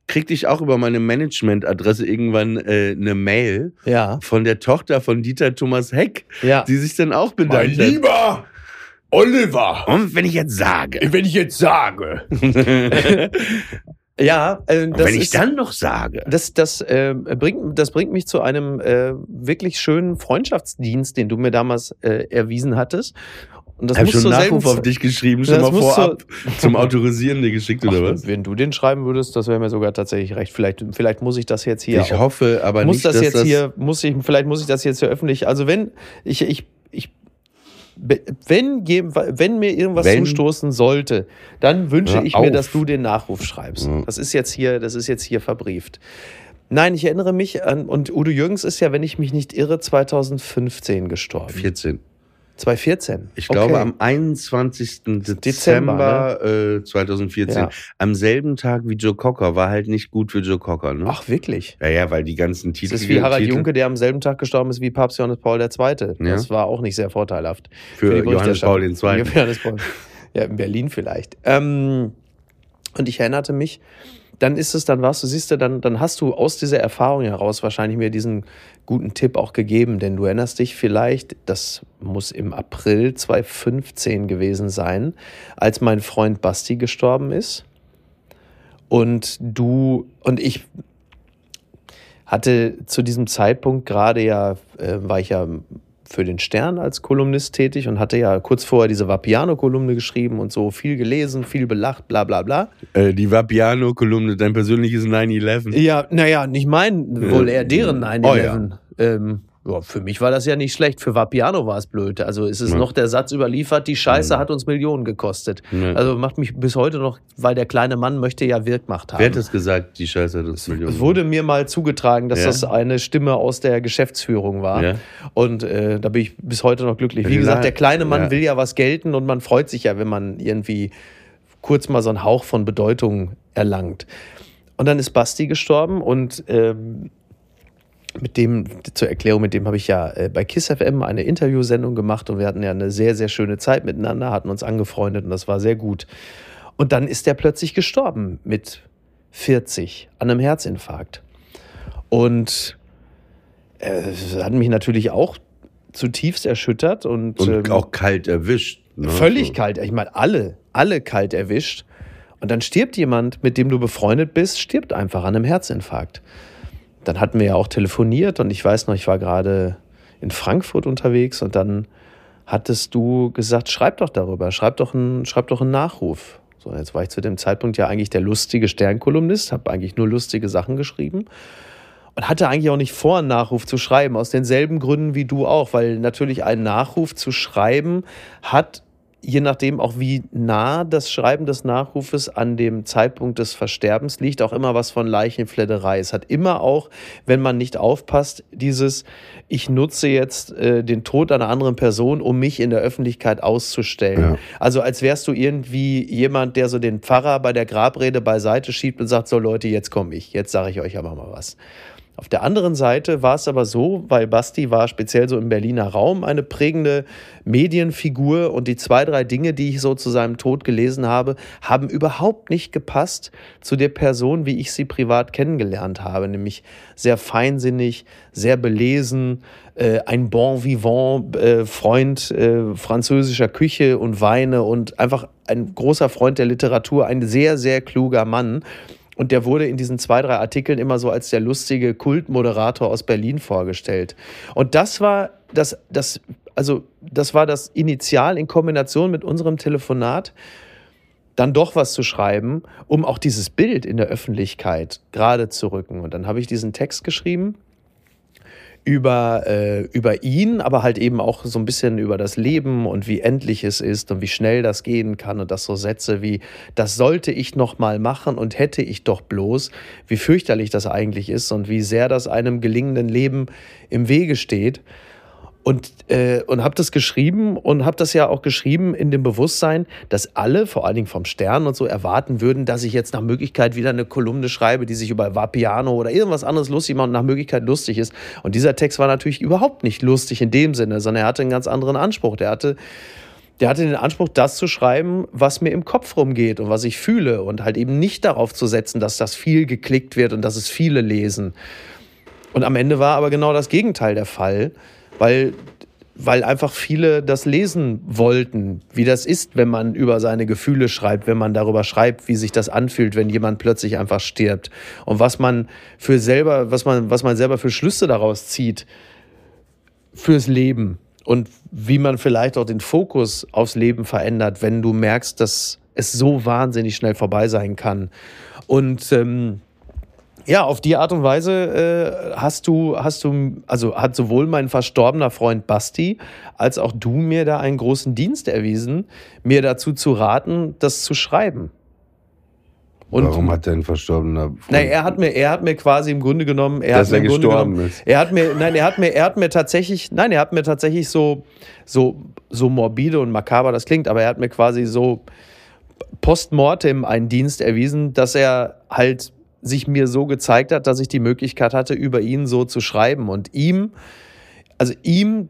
Kriegte ich auch über meine Managementadresse irgendwann äh, eine Mail Ja. von der Tochter von Dieter Thomas Heck, Ja. die sich dann auch bedankt hat. lieber Oliver, Und wenn ich jetzt sage, wenn ich jetzt sage, Ja, äh, das wenn ich ist, dann noch sage, Das, das, äh, bringt, das bringt mich zu einem äh, wirklich schönen Freundschaftsdienst, den du mir damals äh, erwiesen hattest. Und das ich schon Nachruf auf dich geschrieben, schon Das mal vorab zum Autorisieren dir geschickt Ach, oder was? Wenn du den schreiben würdest, das wäre mir sogar tatsächlich recht. Vielleicht, vielleicht muss ich das jetzt hier. ich auch- hoffe aber muss nicht, das dass jetzt das hier, muss ich, vielleicht muss ich das jetzt hier öffentlich. Also wenn ich, ich, ich wenn, wenn mir irgendwas Wenn- zustoßen sollte, dann wünsche ich mir, dass du den Nachruf schreibst. Ja. Das ist jetzt hier, das ist jetzt hier verbrieft. Nein, ich erinnere mich an, und Udo Jürgens ist ja, wenn ich mich nicht irre, 2015 gestorben. 14. 2014. Ich Okay. glaube am 21. Dezember, Dezember, äh, 2014. Ja. Am selben Tag wie Joe Cocker. War halt nicht gut für Joe Cocker, ne? Ach, wirklich? Ja, ja, weil die ganzen Titel. Das ist wie Harald Titel Junke, der am selben Tag gestorben ist wie Papst Johannes Paul II. Ja. Das war auch nicht sehr vorteilhaft. Für die Johannes Paul. II. Für Johannes Paul. Ja, in Berlin vielleicht. Ähm, und ich erinnerte mich, dann ist es, dann warst du, siehst du, dann, dann hast du aus dieser Erfahrung heraus wahrscheinlich mir diesen guten Tipp auch gegeben, denn du erinnerst dich vielleicht, das muss im April 2015 gewesen sein, als mein Freund Basti gestorben ist. Und du und ich hatte zu diesem Zeitpunkt gerade ja, äh, war ich ja für den Stern als Kolumnist tätig und hatte ja kurz vorher diese Vapiano-Kolumne geschrieben und so viel gelesen, viel belacht, bla bla bla. Äh, die Vapiano-Kolumne, dein persönliches 9-11. Ja, naja, nicht mein, wohl eher deren 9-11. Oh ja. ähm, ja, für mich war das ja nicht schlecht, für Vapiano war es blöd. Also ist es Ja. noch der Satz überliefert, die Scheiße hat uns Millionen gekostet. Ja. Also macht mich bis heute noch, weil der kleine Mann möchte ja Wirkmacht haben. Wer hat das gesagt, die Scheiße hat uns Millionen? Es wurde mir mal zugetragen, dass Ja. das eine Stimme aus der Geschäftsführung war. Ja. Und äh, da bin ich bis heute noch glücklich. Wie Ja, gesagt, der kleine Mann ja. will ja was gelten und man freut sich ja, wenn man irgendwie kurz mal so einen Hauch von Bedeutung erlangt. Und dann ist Basti gestorben und ähm, mit dem, zur Erklärung, mit dem habe ich ja äh, bei KISS FM eine Interviewsendung gemacht und wir hatten ja eine sehr, sehr schöne Zeit miteinander, hatten uns angefreundet und das war sehr gut. Und dann ist er plötzlich gestorben mit 40 an einem Herzinfarkt. Und äh, das hat mich natürlich auch zutiefst erschüttert und, Und ähm, auch kalt erwischt. Ne? völlig kalt. Ich meine, alle, alle kalt erwischt. Und dann stirbt jemand, mit dem du befreundet bist, stirbt einfach an einem Herzinfarkt. Dann hatten wir ja auch telefoniert und ich weiß noch, ich war gerade in Frankfurt unterwegs und dann hattest du gesagt, schreib doch darüber, schreib doch einen, schreib doch einen Nachruf. So, jetzt war ich zu dem Zeitpunkt ja eigentlich der lustige Sternkolumnist, habe eigentlich nur lustige Sachen geschrieben. und hatte eigentlich auch nicht vor, einen Nachruf zu schreiben, aus denselben Gründen wie du auch, weil natürlich ein Nachruf zu schreiben hat je nachdem auch wie nah das Schreiben des Nachrufes an dem Zeitpunkt des Versterbens liegt, auch immer was von Leichenfledderei. Es hat immer auch, wenn man nicht aufpasst, dieses, ich nutze jetzt äh, den Tod einer anderen Person, um mich in der Öffentlichkeit auszustellen. Ja. Also als wärst du irgendwie jemand, der so den Pfarrer bei der Grabrede beiseite schiebt und sagt, so Leute, jetzt komme ich, jetzt sage ich euch aber mal was. Auf der anderen Seite war es aber so, weil Basti war speziell so im Berliner Raum eine prägende Medienfigur und die zwei, drei Dinge, die ich so zu seinem Tod gelesen habe, haben überhaupt nicht gepasst zu der Person, wie ich sie privat kennengelernt habe, nämlich sehr feinsinnig, sehr belesen, äh, ein bon vivant äh, Freund äh, französischer Küche und Weine und einfach ein großer Freund der Literatur, ein sehr, sehr kluger Mann. Und der wurde in diesen zwei, drei Artikeln immer so als der lustige Kultmoderator aus Berlin vorgestellt. Und das war das, das, also das war das Initial in Kombination mit unserem Telefonat, dann doch was zu schreiben, um auch dieses Bild in der Öffentlichkeit gerade zu rücken. Und dann habe ich diesen Text geschrieben über, äh, über ihn, aber halt eben auch so ein bisschen über das Leben und wie endlich es ist und wie schnell das gehen kann und das so Sätze wie, das sollte ich noch mal machen und hätte ich doch bloß, wie fürchterlich das eigentlich ist und wie sehr das einem gelingenden Leben im Wege steht und, äh, und habe das geschrieben und habe das ja auch geschrieben in dem Bewusstsein, dass alle, vor allen Dingen vom Stern und so, erwarten würden, dass ich jetzt nach Möglichkeit wieder eine Kolumne schreibe, die sich über Vapiano oder irgendwas anderes lustig macht und nach Möglichkeit lustig ist. Und dieser Text war natürlich überhaupt nicht lustig in dem Sinne, sondern er hatte einen ganz anderen Anspruch. Der hatte der hatte den Anspruch, das zu schreiben, was mir im Kopf rumgeht und was ich fühle und halt eben nicht darauf zu setzen, dass das viel geklickt wird und dass es viele lesen. Und am Ende war aber genau das Gegenteil der Fall weil, weil einfach viele das lesen wollten, wie das ist, wenn man über seine Gefühle schreibt, wenn man darüber schreibt, wie sich das anfühlt, wenn jemand plötzlich einfach stirbt und was man für selber, was man, was man selber für Schlüsse daraus zieht fürs Leben und wie man vielleicht auch den Fokus aufs Leben verändert, wenn du merkst, dass es so wahnsinnig schnell vorbei sein kann. Und ähm, ja, auf die Art und Weise äh, hast du, hast du, also hat sowohl mein verstorbener Freund Basti als auch du mir da einen großen Dienst erwiesen, mir dazu zu raten, das zu schreiben. Und Warum hat dein verstorbener Freund? Nein, er hat mir, er hat mir quasi im Grunde genommen, er dass hat er gestorben genommen, ist. Er hat mir, nein, er hat mir, er hat mir tatsächlich, nein, er hat mir tatsächlich so, so, so morbide und makaber das klingt, aber er hat mir quasi so postmortem einen Dienst erwiesen, dass er halt sich mir so gezeigt hat, dass ich die Möglichkeit hatte, über ihn so zu schreiben und ihm, also ihm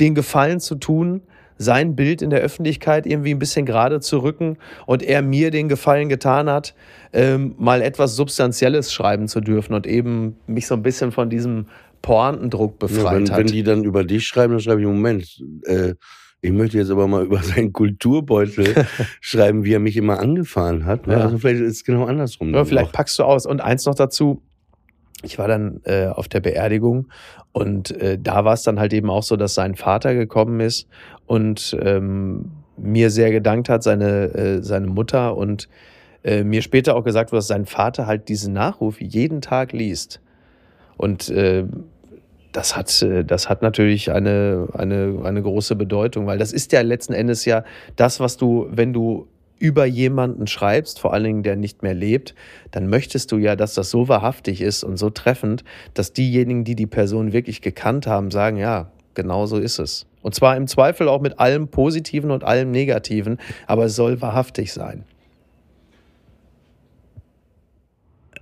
den Gefallen zu tun, sein Bild in der Öffentlichkeit irgendwie ein bisschen gerade zu rücken und er mir den Gefallen getan hat, ähm, mal etwas Substanzielles schreiben zu dürfen und eben mich so ein bisschen von diesem Pointendruck befreit ja, wenn, hat. Wenn die dann über dich schreiben, dann schreibe ich, Moment, äh, ich möchte jetzt aber mal über seinen Kulturbeutel schreiben, wie er mich immer angefahren hat. Ne? Ja. Also vielleicht ist es genau andersrum. Ja, vielleicht auch. packst du aus. Und eins noch dazu. Ich war dann äh, auf der Beerdigung und äh, da war es dann halt eben auch so, dass sein Vater gekommen ist und ähm, mir sehr gedankt hat, seine, äh, seine Mutter und äh, mir später auch gesagt wurde, dass sein Vater halt diesen Nachruf jeden Tag liest. Und äh, das hat, äh, das hat natürlich eine, eine, eine große Bedeutung, weil das ist ja letzten Endes ja das, was du, wenn du über jemanden schreibst, vor allen Dingen, der nicht mehr lebt, dann möchtest du ja, dass das so wahrhaftig ist und so treffend, dass diejenigen, die die Person wirklich gekannt haben, sagen, ja, genau so ist es. Und zwar im Zweifel auch mit allem Positiven und allem Negativen, aber es soll wahrhaftig sein.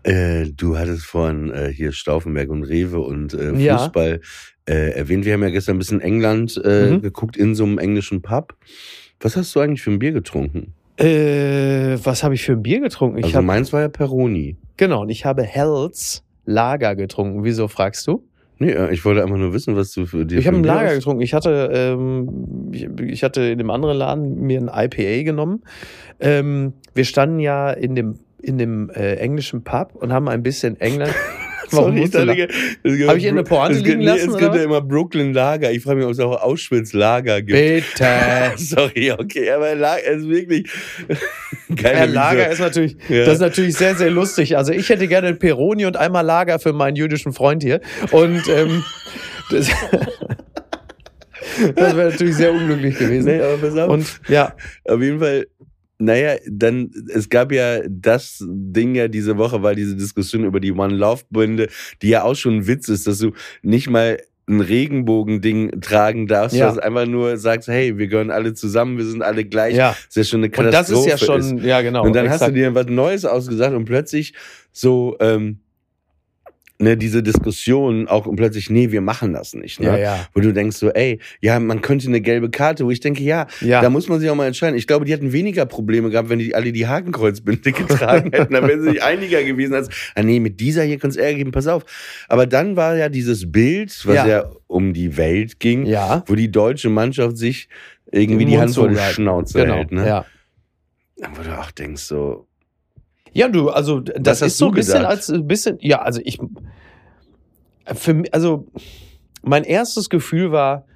Äh, du hattest vorhin äh, hier Stauffenberg und Rewe und äh, Fußball ja. Äh, erwähnt. Wir haben ja gestern ein bisschen England äh, mhm. geguckt in so einem englischen Pub. Was hast du eigentlich für ein Bier getrunken? Was habe ich für ein Bier getrunken? Ich also hab, meins war ja Peroni. Genau, und ich habe Hells Lager getrunken. Wieso fragst du? Nee, ich wollte einfach nur wissen, was du für dir. Ich habe ein Lager hast. getrunken. Ich hatte, ähm, ich, ich, hatte in dem anderen Laden mir ein IPA genommen. Ähm, wir standen ja in dem in dem äh, englischen Pub und haben ein bisschen England. Warum Sorry, ich Habe ich in eine Pointe liegen lassen? Es gibt ja immer Brooklyn Lager. Ich frage mich, ob es auch Auschwitz Lager gibt. Bitte. Sorry, okay, aber Lager ist wirklich. geil. Ja, Lager ist natürlich, Ja. das ist natürlich sehr, sehr lustig. Also ich hätte gerne ein Peroni und einmal Lager für meinen jüdischen Freund hier. Und ähm, das, das wäre natürlich sehr unglücklich gewesen. Nee, aber pass auf. Und ja, Auf jeden Fall, naja, dann, es gab ja das Ding ja diese Woche, war diese Diskussion über die One Love Bünde, die ja auch schon ein Witz ist, dass du nicht mal ein Regenbogen-Ding tragen darfst, Ja. was einfach nur sagst, hey, wir gehören alle zusammen, wir sind alle gleich. ja. Das ist ja schon eine Und das Katastrophe. ist ja schon, ja genau. und dann hast du exakt. dir was Neues ausgesagt und plötzlich so, ähm, ne, diese Diskussion auch und plötzlich, nee, wir machen das nicht. Ne? ja, ja, Wo du denkst so, ey, ja, man könnte eine gelbe Karte, wo ich denke, ja, ja. da muss man sich auch mal entscheiden. Ich glaube, die hätten weniger Probleme gehabt, wenn die alle die Hakenkreuzbinde getragen hätten. Dann wären sie sich einiger gewesen als, ah nee, mit dieser hier kannst du Ärger geben, pass auf. Aber dann war ja dieses Bild, was Ja. ja, um die Welt ging, ja. wo die deutsche Mannschaft sich irgendwie die Hand vor die. Schnauze Genau. hält. Ne? Ja. Wo du auch denkst so, Ja, du, also das ist so ein bisschen gedacht? als ein bisschen, ja, also ich für mich, also mein erstes Gefühl war,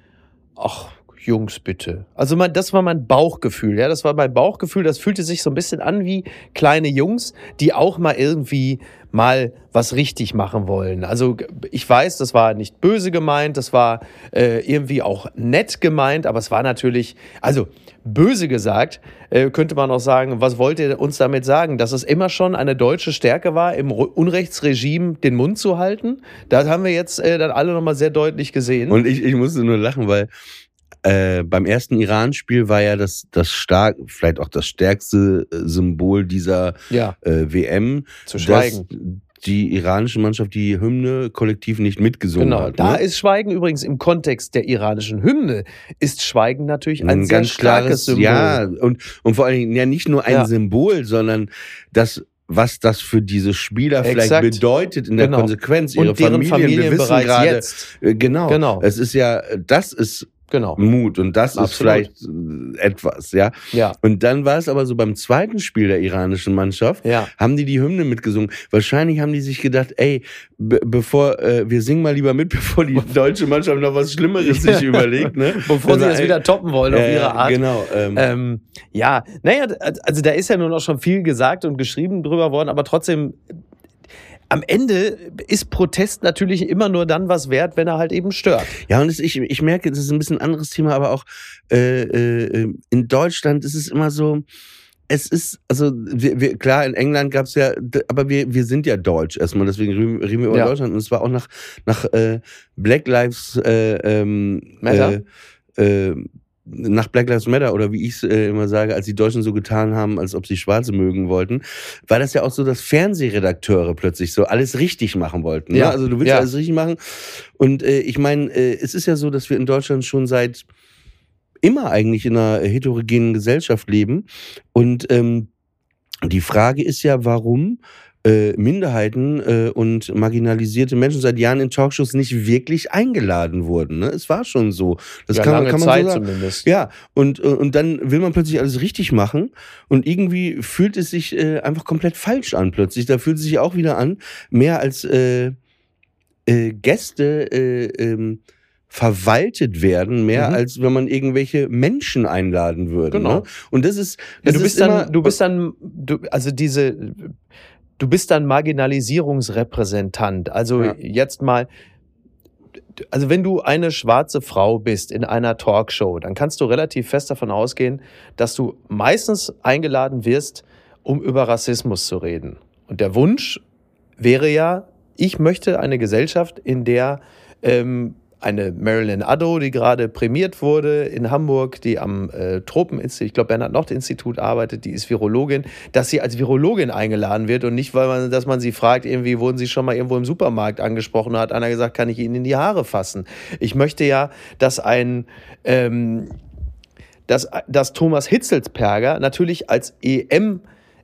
ach, Jungs, bitte. Also mein, das war mein Bauchgefühl, ja, das war mein Bauchgefühl, das fühlte sich so ein bisschen an wie kleine Jungs, die auch mal irgendwie mal was richtig machen wollen. Also ich weiß, das war nicht böse gemeint, das war äh, irgendwie auch nett gemeint, aber es war natürlich, also böse gesagt, äh, könnte man auch sagen, was wollt ihr uns damit sagen? Dass es immer schon eine deutsche Stärke war, im Unrechtsregime den Mund zu halten? Das haben wir jetzt äh, dann alle nochmal sehr deutlich gesehen. Und ich, ich musste nur lachen, weil äh, beim ersten Iran-Spiel war ja das, das stark, vielleicht auch das stärkste äh, Symbol dieser ja, äh, WM, zu schweigen. dass die iranische Mannschaft die Hymne kollektiv nicht mitgesungen Genau, hat. da ne? ist Schweigen übrigens im Kontext der iranischen Hymne, ist Schweigen natürlich ein, ein sehr ganz starkes klares, Symbol. ja, und, und vor allen Dingen ja nicht nur ein Ja. Symbol, sondern das, was das für diese Spieler vielleicht Exakt. bedeutet in der Genau. Konsequenz, ihre Familien, Familien wir wissen gerade, jetzt. äh, genau, Genau. es ist ja, das ist Genau, Mut und das ist Absolut. vielleicht äh, etwas, ja. ja, Und dann war es aber so beim zweiten Spiel der iranischen Mannschaft, ja. haben die die Hymne mitgesungen. Wahrscheinlich haben die sich gedacht, ey, be bevor äh, wir singen mal lieber mit, bevor die deutsche Mannschaft noch was Schlimmeres sich überlegt, ne? Bevor sie Also, das ey, wieder toppen wollen auf äh, ihre Art. Genau. Ähm, Ähm, ja, naja, also da ist ja nun auch schon viel gesagt und geschrieben drüber worden, aber trotzdem, am Ende ist Protest natürlich immer nur dann was wert, wenn er halt eben stört. Ja, und es, ich, ich merke, das ist ein bisschen ein anderes Thema, aber auch äh, äh, in Deutschland ist es immer so, es ist, also wir, wir, klar, in England gab es ja, aber wir, wir sind ja deutsch erstmal, deswegen reden, reden wir über Ja. Deutschland. Und es war auch nach, nach äh, Black Lives äh, ähm, Matter? Äh, äh, nach Black Lives Matter oder wie ich es äh, immer sage, als die Deutschen so getan haben, als ob sie Schwarze mögen wollten, war das ja auch so, dass Fernsehredakteure plötzlich so alles richtig machen wollten. Ja. Ne? Also du willst Ja. alles richtig machen. Und äh, ich meine, äh, es ist ja so, dass wir in Deutschland schon seit immer eigentlich in einer heterogenen Gesellschaft leben. Und ähm, die Frage ist ja, warum äh, Minderheiten äh, und marginalisierte Menschen seit Jahren in Talkshows nicht wirklich eingeladen wurden. Ne? Es war schon so. Das ja, kann, man- lange kann man Zeit so sagen. zumindest. Ja, und, äh, und dann will man plötzlich alles richtig machen und irgendwie fühlt es sich äh, einfach komplett falsch an plötzlich. Da fühlt es sich auch wieder an, mehr als äh, äh, Gäste äh, ähm, verwaltet werden, mehr Mhm. als wenn man irgendwelche Menschen einladen würde. Genau. Ne? Und das ist, Ja, das du ist bist immer, dann, du bist dann, du, also diese, du bist dann Marginalisierungsrepräsentant. Also Ja. jetzt mal, also wenn du eine schwarze Frau bist in einer Talkshow, dann kannst du relativ fest davon ausgehen, dass du meistens eingeladen wirst, um über Rassismus zu reden. Und der Wunsch wäre ja, ich möchte eine Gesellschaft, in der ähm, eine Marilyn Addo, die gerade prämiert wurde in Hamburg, die am äh, Tropeninstitut, ich glaube Bernhard-Nocht-Institut arbeitet, die ist Virologin, dass sie als Virologin eingeladen wird und nicht, weil man, dass man sie fragt, irgendwie wurden sie schon mal irgendwo im Supermarkt angesprochen, da hat einer gesagt, kann ich ihnen in die Haare fassen. Ich möchte ja, dass ein ähm, dass, dass Thomas Hitzelsperger natürlich als EM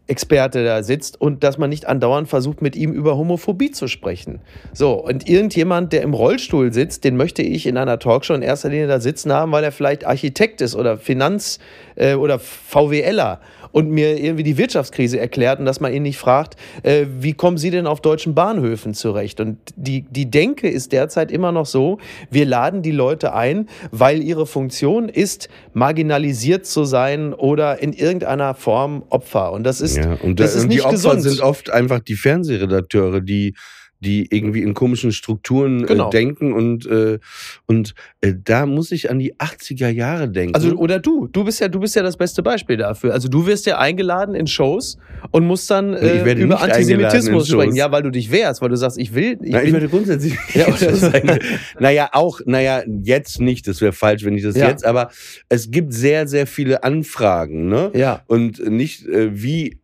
Experte da sitzt und dass man nicht andauernd versucht, mit ihm über Homophobie zu sprechen. So, und irgendjemand, der im Rollstuhl sitzt, den möchte ich in einer Talkshow in erster Linie da sitzen haben, weil er vielleicht Architekt ist oder Finanz- äh, oder VWLer und mir irgendwie die Wirtschaftskrise erklärt und dass man ihn nicht fragt, äh, wie kommen Sie denn auf deutschen Bahnhöfen zurecht? Und die, die Denke ist derzeit immer noch so, wir laden die Leute ein, weil ihre Funktion ist, marginalisiert zu sein oder in irgendeiner Form Opfer. Und das ist, Ja, und, das da- ist und nicht die Opfer gesund. sind oft einfach die Fernsehredakteure, die die irgendwie in komischen Strukturen Genau. äh, denken und äh, und äh, da muss ich an die 80er Jahre denken. Also oder du, du bist ja, du bist ja das beste Beispiel dafür. Also du wirst ja eingeladen in Shows und musst dann äh, über Antisemitismus sprechen. Ja, weil du dich wehrst, weil du sagst, ich will, ich Na, ich werde grundsätzlich Ja, oder- naja, auch, naja, jetzt nicht, das wäre falsch, wenn ich das Ja. jetzt, aber es gibt sehr, sehr viele Anfragen, ne? ja, Und nicht äh, wie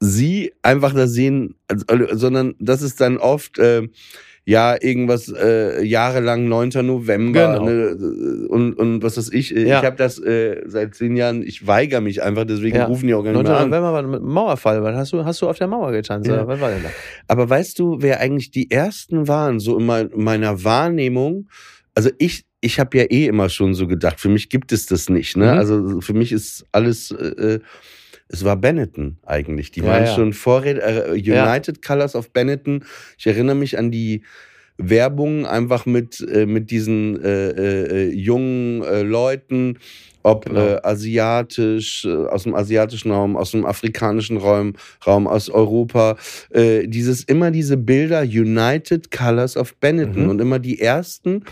sie einfach das sehen, also, sondern das ist dann oft äh, ja irgendwas äh, jahrelang 9. November Genau. ne, und, und was weiß ich. äh, Ja. Ich habe das äh, seit zehn Jahren, ich weigere mich einfach, deswegen Ja. rufen die auch gar nicht 9. mehr an. November war ein Mauerfall. Was hast du, hast du auf der Mauer getanzt? Ja. oder Was war denn da? Aber weißt du, wer eigentlich die ersten waren, so in mein, meiner Wahrnehmung? Also ich, ich habe ja eh immer schon so gedacht, für mich gibt es das nicht. Ne? Mhm. Also für mich ist alles, äh, äh, es war Benetton eigentlich. Die Ja, waren ja. schon Vorräte, äh, United Colors of Benetton. Ich erinnere mich an die Werbung einfach mit, äh, mit diesen äh, äh, äh, jungen äh, Leuten, ob Genau. asiatisch, aus dem asiatischen Raum, aus dem afrikanischen Raum, Raum aus Europa, dieses immer diese Bilder United Colors of Benetton Mhm. und immer die ersten,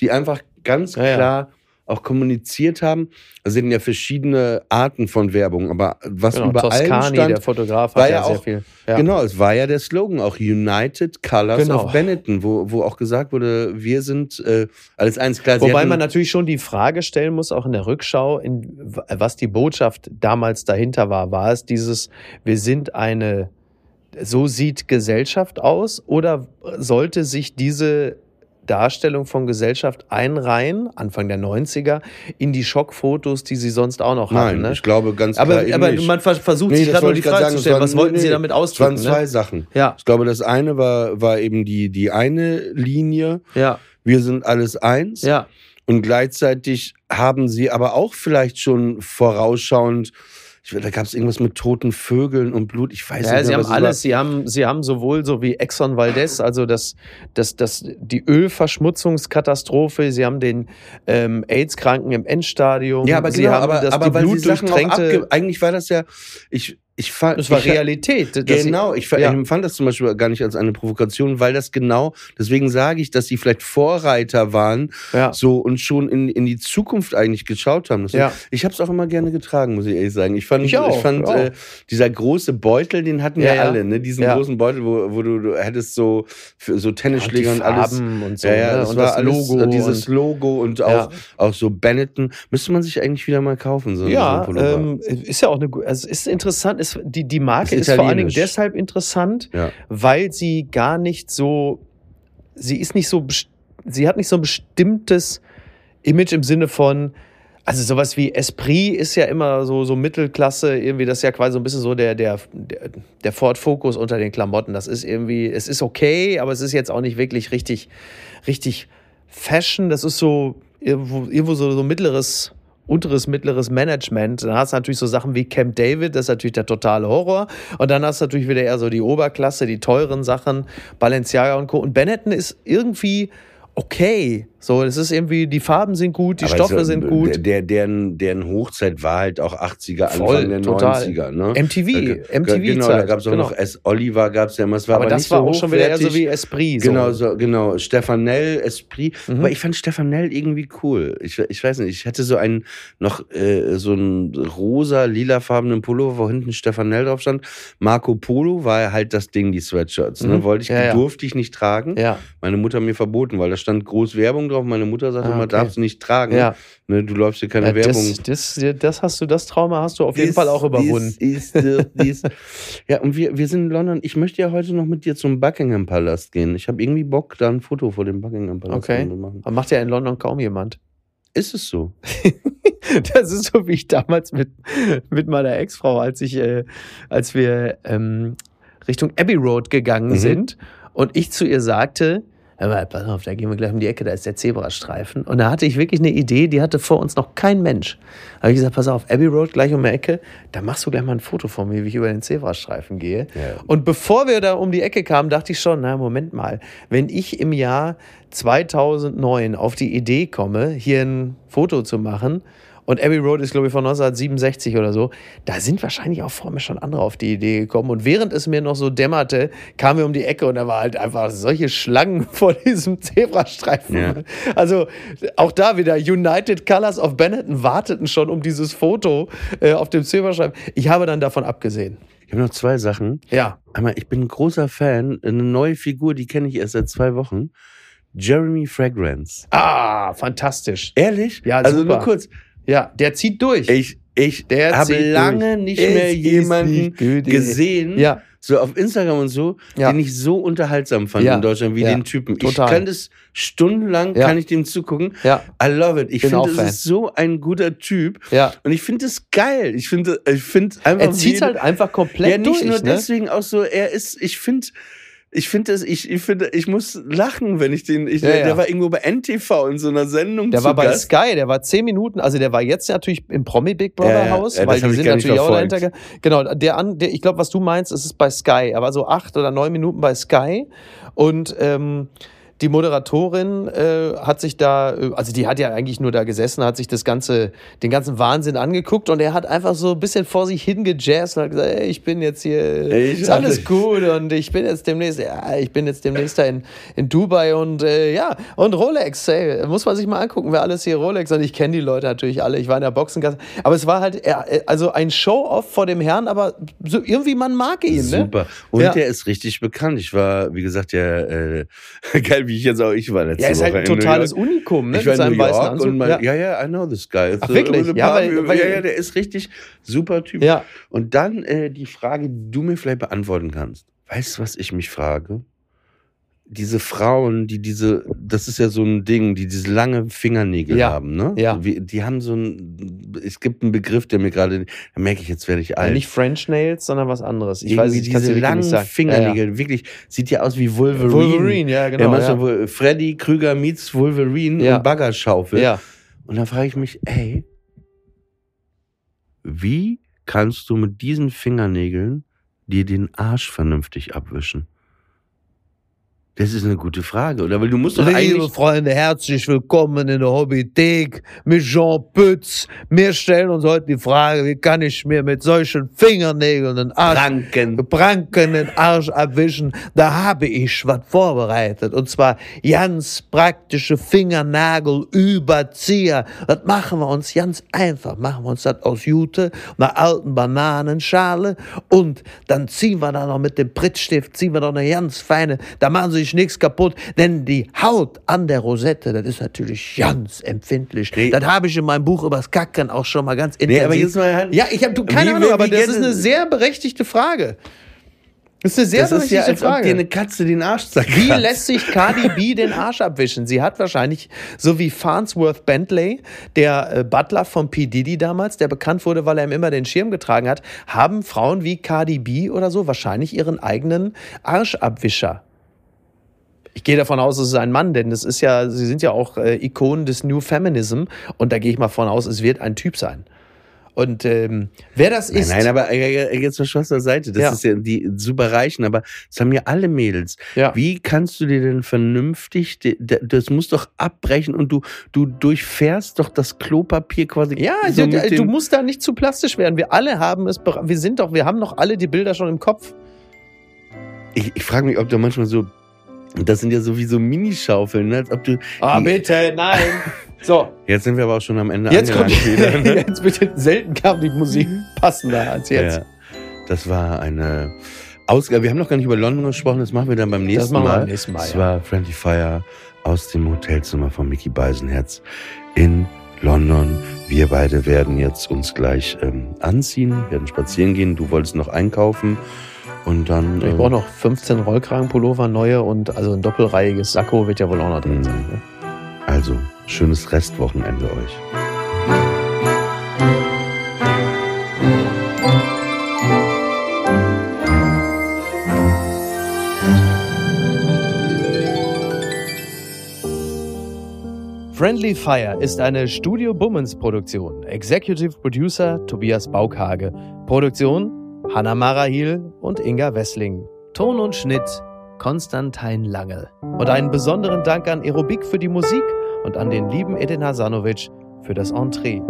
die einfach ganz klar auch kommuniziert haben. Es sind ja verschiedene Arten von Werbung, aber was genau. über allem Toscani, stand, der Fotograf, war hat ja, ja sehr auch- viel. Ja. Genau, es war ja der Slogan auch United Colors Genau. of Benetton, wo, wo auch gesagt wurde, wir sind äh, alles eins klar. Wobei man natürlich schon die Frage stellen muss, auch in der Rückschau, in, was die Botschaft damals dahinter war. War es dieses, wir sind eine, so sieht Gesellschaft aus? Oder sollte sich diese Darstellung von Gesellschaft einreihen, Anfang der 90er, in die Schockfotos, die sie sonst auch noch Nein, hatten? Ne? ich glaube ganz Aber, klar aber nicht. man vers- versucht Nee, sich das gerade nur die Frage sagen, zu stellen, was wollten nee, sie damit Es waren ausdrücken? zwei Ne? Sachen. Ja, Ich glaube, das eine war, war eben die, die eine Linie, ja, wir sind alles eins. ja. Und gleichzeitig haben sie aber auch vielleicht schon vorausschauend, ich, da gab es irgendwas mit toten Vögeln und Blut, ich weiß Ja, nicht sie mehr, haben war. alles. Sie haben, sie haben sowohl so wie Exxon Valdez, also das, das, das, die Ölverschmutzungskatastrophe. Sie haben den ähm, AIDS-Kranken im Endstadium. Ja, aber sie genau, haben aber, das, aber die weil sie Sachen auch blutdurchtränkte. abge eigentlich war das ja, ich, ich fand, Das war ich, Realität. Genau, ich, ver- Ja. ich empfand das zum Beispiel gar nicht als eine Provokation, weil das genau, deswegen sage ich, dass sie vielleicht Vorreiter waren Ja. so und schon in, in die Zukunft eigentlich geschaut haben. Deswegen, Ja. Ich habe es auch immer gerne getragen, muss ich ehrlich sagen. Ich fand, Ich auch, fand ja. äh, dieser große Beutel, den hatten ja, Ja, alle, ne? Diesen großen Beutel, wo, wo du, du hättest so für so Tennisschläger Und und, alles. Und so, ja, ja, ne? das Und war das alles, Logo äh, dieses Logo und auch, auch so Benetton. Müsste man sich eigentlich wieder mal kaufen, so, Ja, so ähm, ist ja auch eine, also ist interessant, ist, die, die Marke Ist ist, vor allen Dingen deshalb interessant, ja. weil sie gar nicht so, sie ist nicht so, sie hat nicht so ein bestimmtes Image im Sinne von, also sowas wie Esprit ist ja immer so, so Mittelklasse, irgendwie, das ist ja quasi so ein bisschen so der, der, der, der Ford Focus unter den Klamotten. Das ist irgendwie, es ist okay, aber es ist jetzt auch nicht wirklich richtig, richtig Fashion. Das ist so irgendwo, irgendwo so, so mittleres, unteres, mittleres Management. Dann hast du natürlich so Sachen wie Camp David, das ist natürlich der totale Horror. Und dann hast du natürlich wieder eher so die Oberklasse, die teuren Sachen, Balenciaga und Co. Und Benetton ist irgendwie okay. So, es ist irgendwie, die Farben sind gut, die Aber Stoffe so, sind gut. Der, der, deren, deren Hochzeit war halt auch 80er, Voll, Anfang der total. 90er. Ne? MTV, Da- MTV Genau, da gab es auch genau. noch S. Oliver, gab es ja immer. Es war aber, aber, das war so auch schon wieder eher so wie Esprit. So. Genau, so, genau. Stefanel, Esprit. Mhm. Aber ich fand Stefanel irgendwie cool. Ich, ich weiß nicht, ich hatte so einen, noch äh, so einen rosa, lilafarbenen Pullover, wo hinten Stefanel drauf stand. Marco Polo war halt das Ding, die Sweatshirts. Ne? Mhm. Wollte ich, Ja, ja. durfte ich nicht tragen. Ja, Meine Mutter mir verboten, weil da stand groß Werbung drauf. Meine Mutter sagte Ah, immer, okay. darfst du nicht tragen. ja. Ne, du läufst hier keine Ja, Werbung. das, das, das hast du, das Trauma hast du auf jeden Dies, Fall auch überwunden. Dies, dies. ja, und wir, wir sind in London. Ich möchte ja heute noch mit dir zum Buckingham Palast gehen. Ich habe irgendwie Bock, da ein Foto vor dem Buckingham Palast Okay. zu machen. Aber macht ja in London kaum jemand. Ist es so? Das ist so wie ich damals mit, mit meiner Ex-Frau, als ich, äh, als wir ähm, Richtung Abbey Road gegangen Mhm. sind und ich zu ihr sagte, hör mal, pass auf, da gehen wir gleich um die Ecke, da ist der Zebrastreifen. Und da hatte ich wirklich eine Idee, die hatte vor uns noch kein Mensch. Da habe ich gesagt, pass auf, Abbey Road gleich um die Ecke, da machst du gleich mal ein Foto von mir, wie ich über den Zebrastreifen gehe. Ja. Und bevor wir da um die Ecke kamen, dachte ich schon, na, Moment mal, wenn ich im Jahr 2009 auf die Idee komme, hier ein Foto zu machen, und Abbey Road ist, glaube ich, von 1967 oder so. Da sind wahrscheinlich auch vor mir schon andere auf die Idee gekommen. Und während es mir noch so dämmerte, kamen wir um die Ecke und da war halt einfach solche Schlangen vor diesem Zebrastreifen. Ja. Also auch da wieder United Colors of Benetton warteten schon um dieses Foto äh, auf dem Zebrastreifen. Ich habe dann davon abgesehen. Ich habe noch zwei Sachen. Ja. Einmal, ich bin ein großer Fan, eine neue Figur, die kenne ich erst seit zwei Wochen. Jeremy Fragrance. Ah, fantastisch. Ehrlich? Ja, also super. nur kurz. Ja, der zieht durch. Ich, ich Der habe lange durch. nicht Es mehr jemanden nicht gesehen, Ja. so auf Instagram und so, Ja. den ich so unterhaltsam fand Ja. in Deutschland wie Ja. den Typen. Total. Ich kann das stundenlang, kann ich dem zugucken. Ja. I love it. Ich finde, es ist so ein guter Typ. Ja. Und ich finde es geil. Ich finde, ich finde einfach. Er zieht jede- halt einfach komplett ja, nicht durch. nur ne? deswegen auch so, er ist, ich finde, ich finde es, ich, ich finde, ich muss lachen, wenn ich den, ich, Ja, ja. der war irgendwo bei NTV in so einer Sendung Der war bei Gast. Sky, der war zehn Minuten, also der war jetzt natürlich im Promi Big Brother Ja, ja. Haus, Ja, weil die sind natürlich auch dahinter. ge- Genau, der, an, der ich glaube, was du meinst, ist es bei Sky, aber so acht oder neun Minuten bei Sky und ähm, die Moderatorin äh, hat sich da, äh, also die hat ja eigentlich nur da gesessen, hat sich das ganze, den ganzen Wahnsinn angeguckt und er hat einfach so ein bisschen vor sich hingejazzt und hat gesagt, ey, ich bin jetzt hier, Ich ist alles hatte- gut und ich bin jetzt demnächst, ja, ich bin jetzt demnächst da in, in Dubai und äh, ja, und Rolex, ey, muss man sich mal angucken, wer alles hier Rolex und ich kenne die Leute natürlich alle, ich war in der Boxengasse, aber es war halt, äh, also ein Show-Off vor dem Herrn, aber so irgendwie man mag ihn, ne? Super. Und Ja. der ist richtig bekannt. Ich war, wie gesagt, ja, äh, geil, wie ich jetzt auch ich war letzte Ja, ist halt Woche ein in New totales. Unikum, ne? Ich war in New York Anzug. und mein, ja. ja. ja, I know this guy. Ach, wirklich? Ja, Ja, weil- weil- ja, ja, der ist richtig super Typ. Ja. Und dann äh, die Frage, die du mir vielleicht beantworten kannst. Weißt du, was ich mich frage? Diese Frauen, die diese, das ist ja so ein Ding, die diese lange Fingernägel Ja. haben, ne? Ja. Wie, die haben so ein, es gibt einen Begriff, der mir gerade, da merke ich, jetzt werde ich Ja, alt. nicht French Nails, sondern was anderes. Ich Irgendwie weiß, ich diese langen. Fingernägel, wirklich, sieht ja aus wie Wolverine. Wolverine, ja, Ja, genau. Ja, Freddy Krüger meets Wolverine Ja. und Baggerschaufel. ja. Und dann frage ich mich, ey, wie kannst du mit diesen Fingernägeln dir den Arsch vernünftig abwischen? Das ist eine gute Frage, oder? Weil du musst doch Liebe eigentlich. Freunde, herzlich willkommen in der Hobbythek mit Jean Pütz. Wir stellen uns heute die Frage, wie kann ich mir mit solchen Fingernägeln den Arsch, Ranken. Pranken den Arsch abwischen? Da habe ich was vorbereitet. Und zwar ganz praktische Fingernagelüberzieher. Das machen wir uns ganz einfach. Machen wir uns das aus Jute, einer alten Bananenschale und dann ziehen wir da noch mit dem Prittstift, ziehen wir da eine ganz feine, da machen Sie sich nichts kaputt, denn die Haut an der Rosette, das ist natürlich ganz empfindlich. Nee. Das habe ich in meinem Buch übers Kacken auch schon mal ganz intensiv. Nee, aber jetzt mal ja, ich habe keine Wie- Ahnung, wie- aber wie das ist eine sehr berechtigte Frage. Das ist eine sehr Das ist berechtigte ja, als ob Frage. dir eine Katze den Arsch zerkratzt. Wie lässt sich Cardi B den Arsch abwischen? Sie hat wahrscheinlich, so wie Farnsworth Bentley, der äh, Butler von P. Diddy damals, der bekannt wurde, weil er ihm immer den Schirm getragen hat, haben Frauen wie Cardi B oder so wahrscheinlich ihren eigenen Arschabwischer. Ich gehe davon aus, es ist ein Mann, denn das ist ja, sie sind ja auch äh, Ikonen des New Feminism und da gehe ich mal von aus, es wird ein Typ sein. Und ähm, wer das Nein, ist, nein, aber äh, jetzt zur Schwester Seite. Das Ja. ist ja die super Reichen, aber das haben ja alle Mädels. Ja. Wie kannst du dir denn vernünftig, das muss doch abbrechen und du, du durchfährst doch das Klopapier quasi. Ja, so du, mit du musst da nicht zu plastisch werden. Wir alle haben es, wir sind doch, wir haben doch alle die Bilder schon im Kopf. Ich, ich frage mich, ob da manchmal so, das sind ja sowieso Minischaufeln, ne? als ob du. Ah, bitte, nein. So, Jetzt sind wir aber auch schon am Ende jetzt kommt wieder. Ne? jetzt bitte, selten kam die Musik passender als jetzt. Ja, das war eine Ausgabe. Wir haben noch gar nicht über London gesprochen, das machen wir dann beim nächsten machen wir Mal. beim nächsten Mal, Das ja. war Friendly Fire aus dem Hotelzimmer von Mickey Beisenherz in London. Wir beide werden jetzt uns gleich ähm, anziehen, werden spazieren gehen. Du wolltest noch einkaufen und dann. Ich ähm, brauche noch 15 Rollkragenpullover, neue und also ein doppelreihiges Sakko wird ja wohl auch noch drin Mhm. sein. Ne? Also, schönes Restwochenende euch. Friendly Fire ist eine Studio Bummens Produktion. Executive Producer Tobias Baukage. Produktion Hanna Marahil und Inga Wessling. Ton und Schnitt Konstantin Lange. Und einen besonderen Dank an Aerobik für die Musik und an den lieben Edin Hasanovic für das Entree.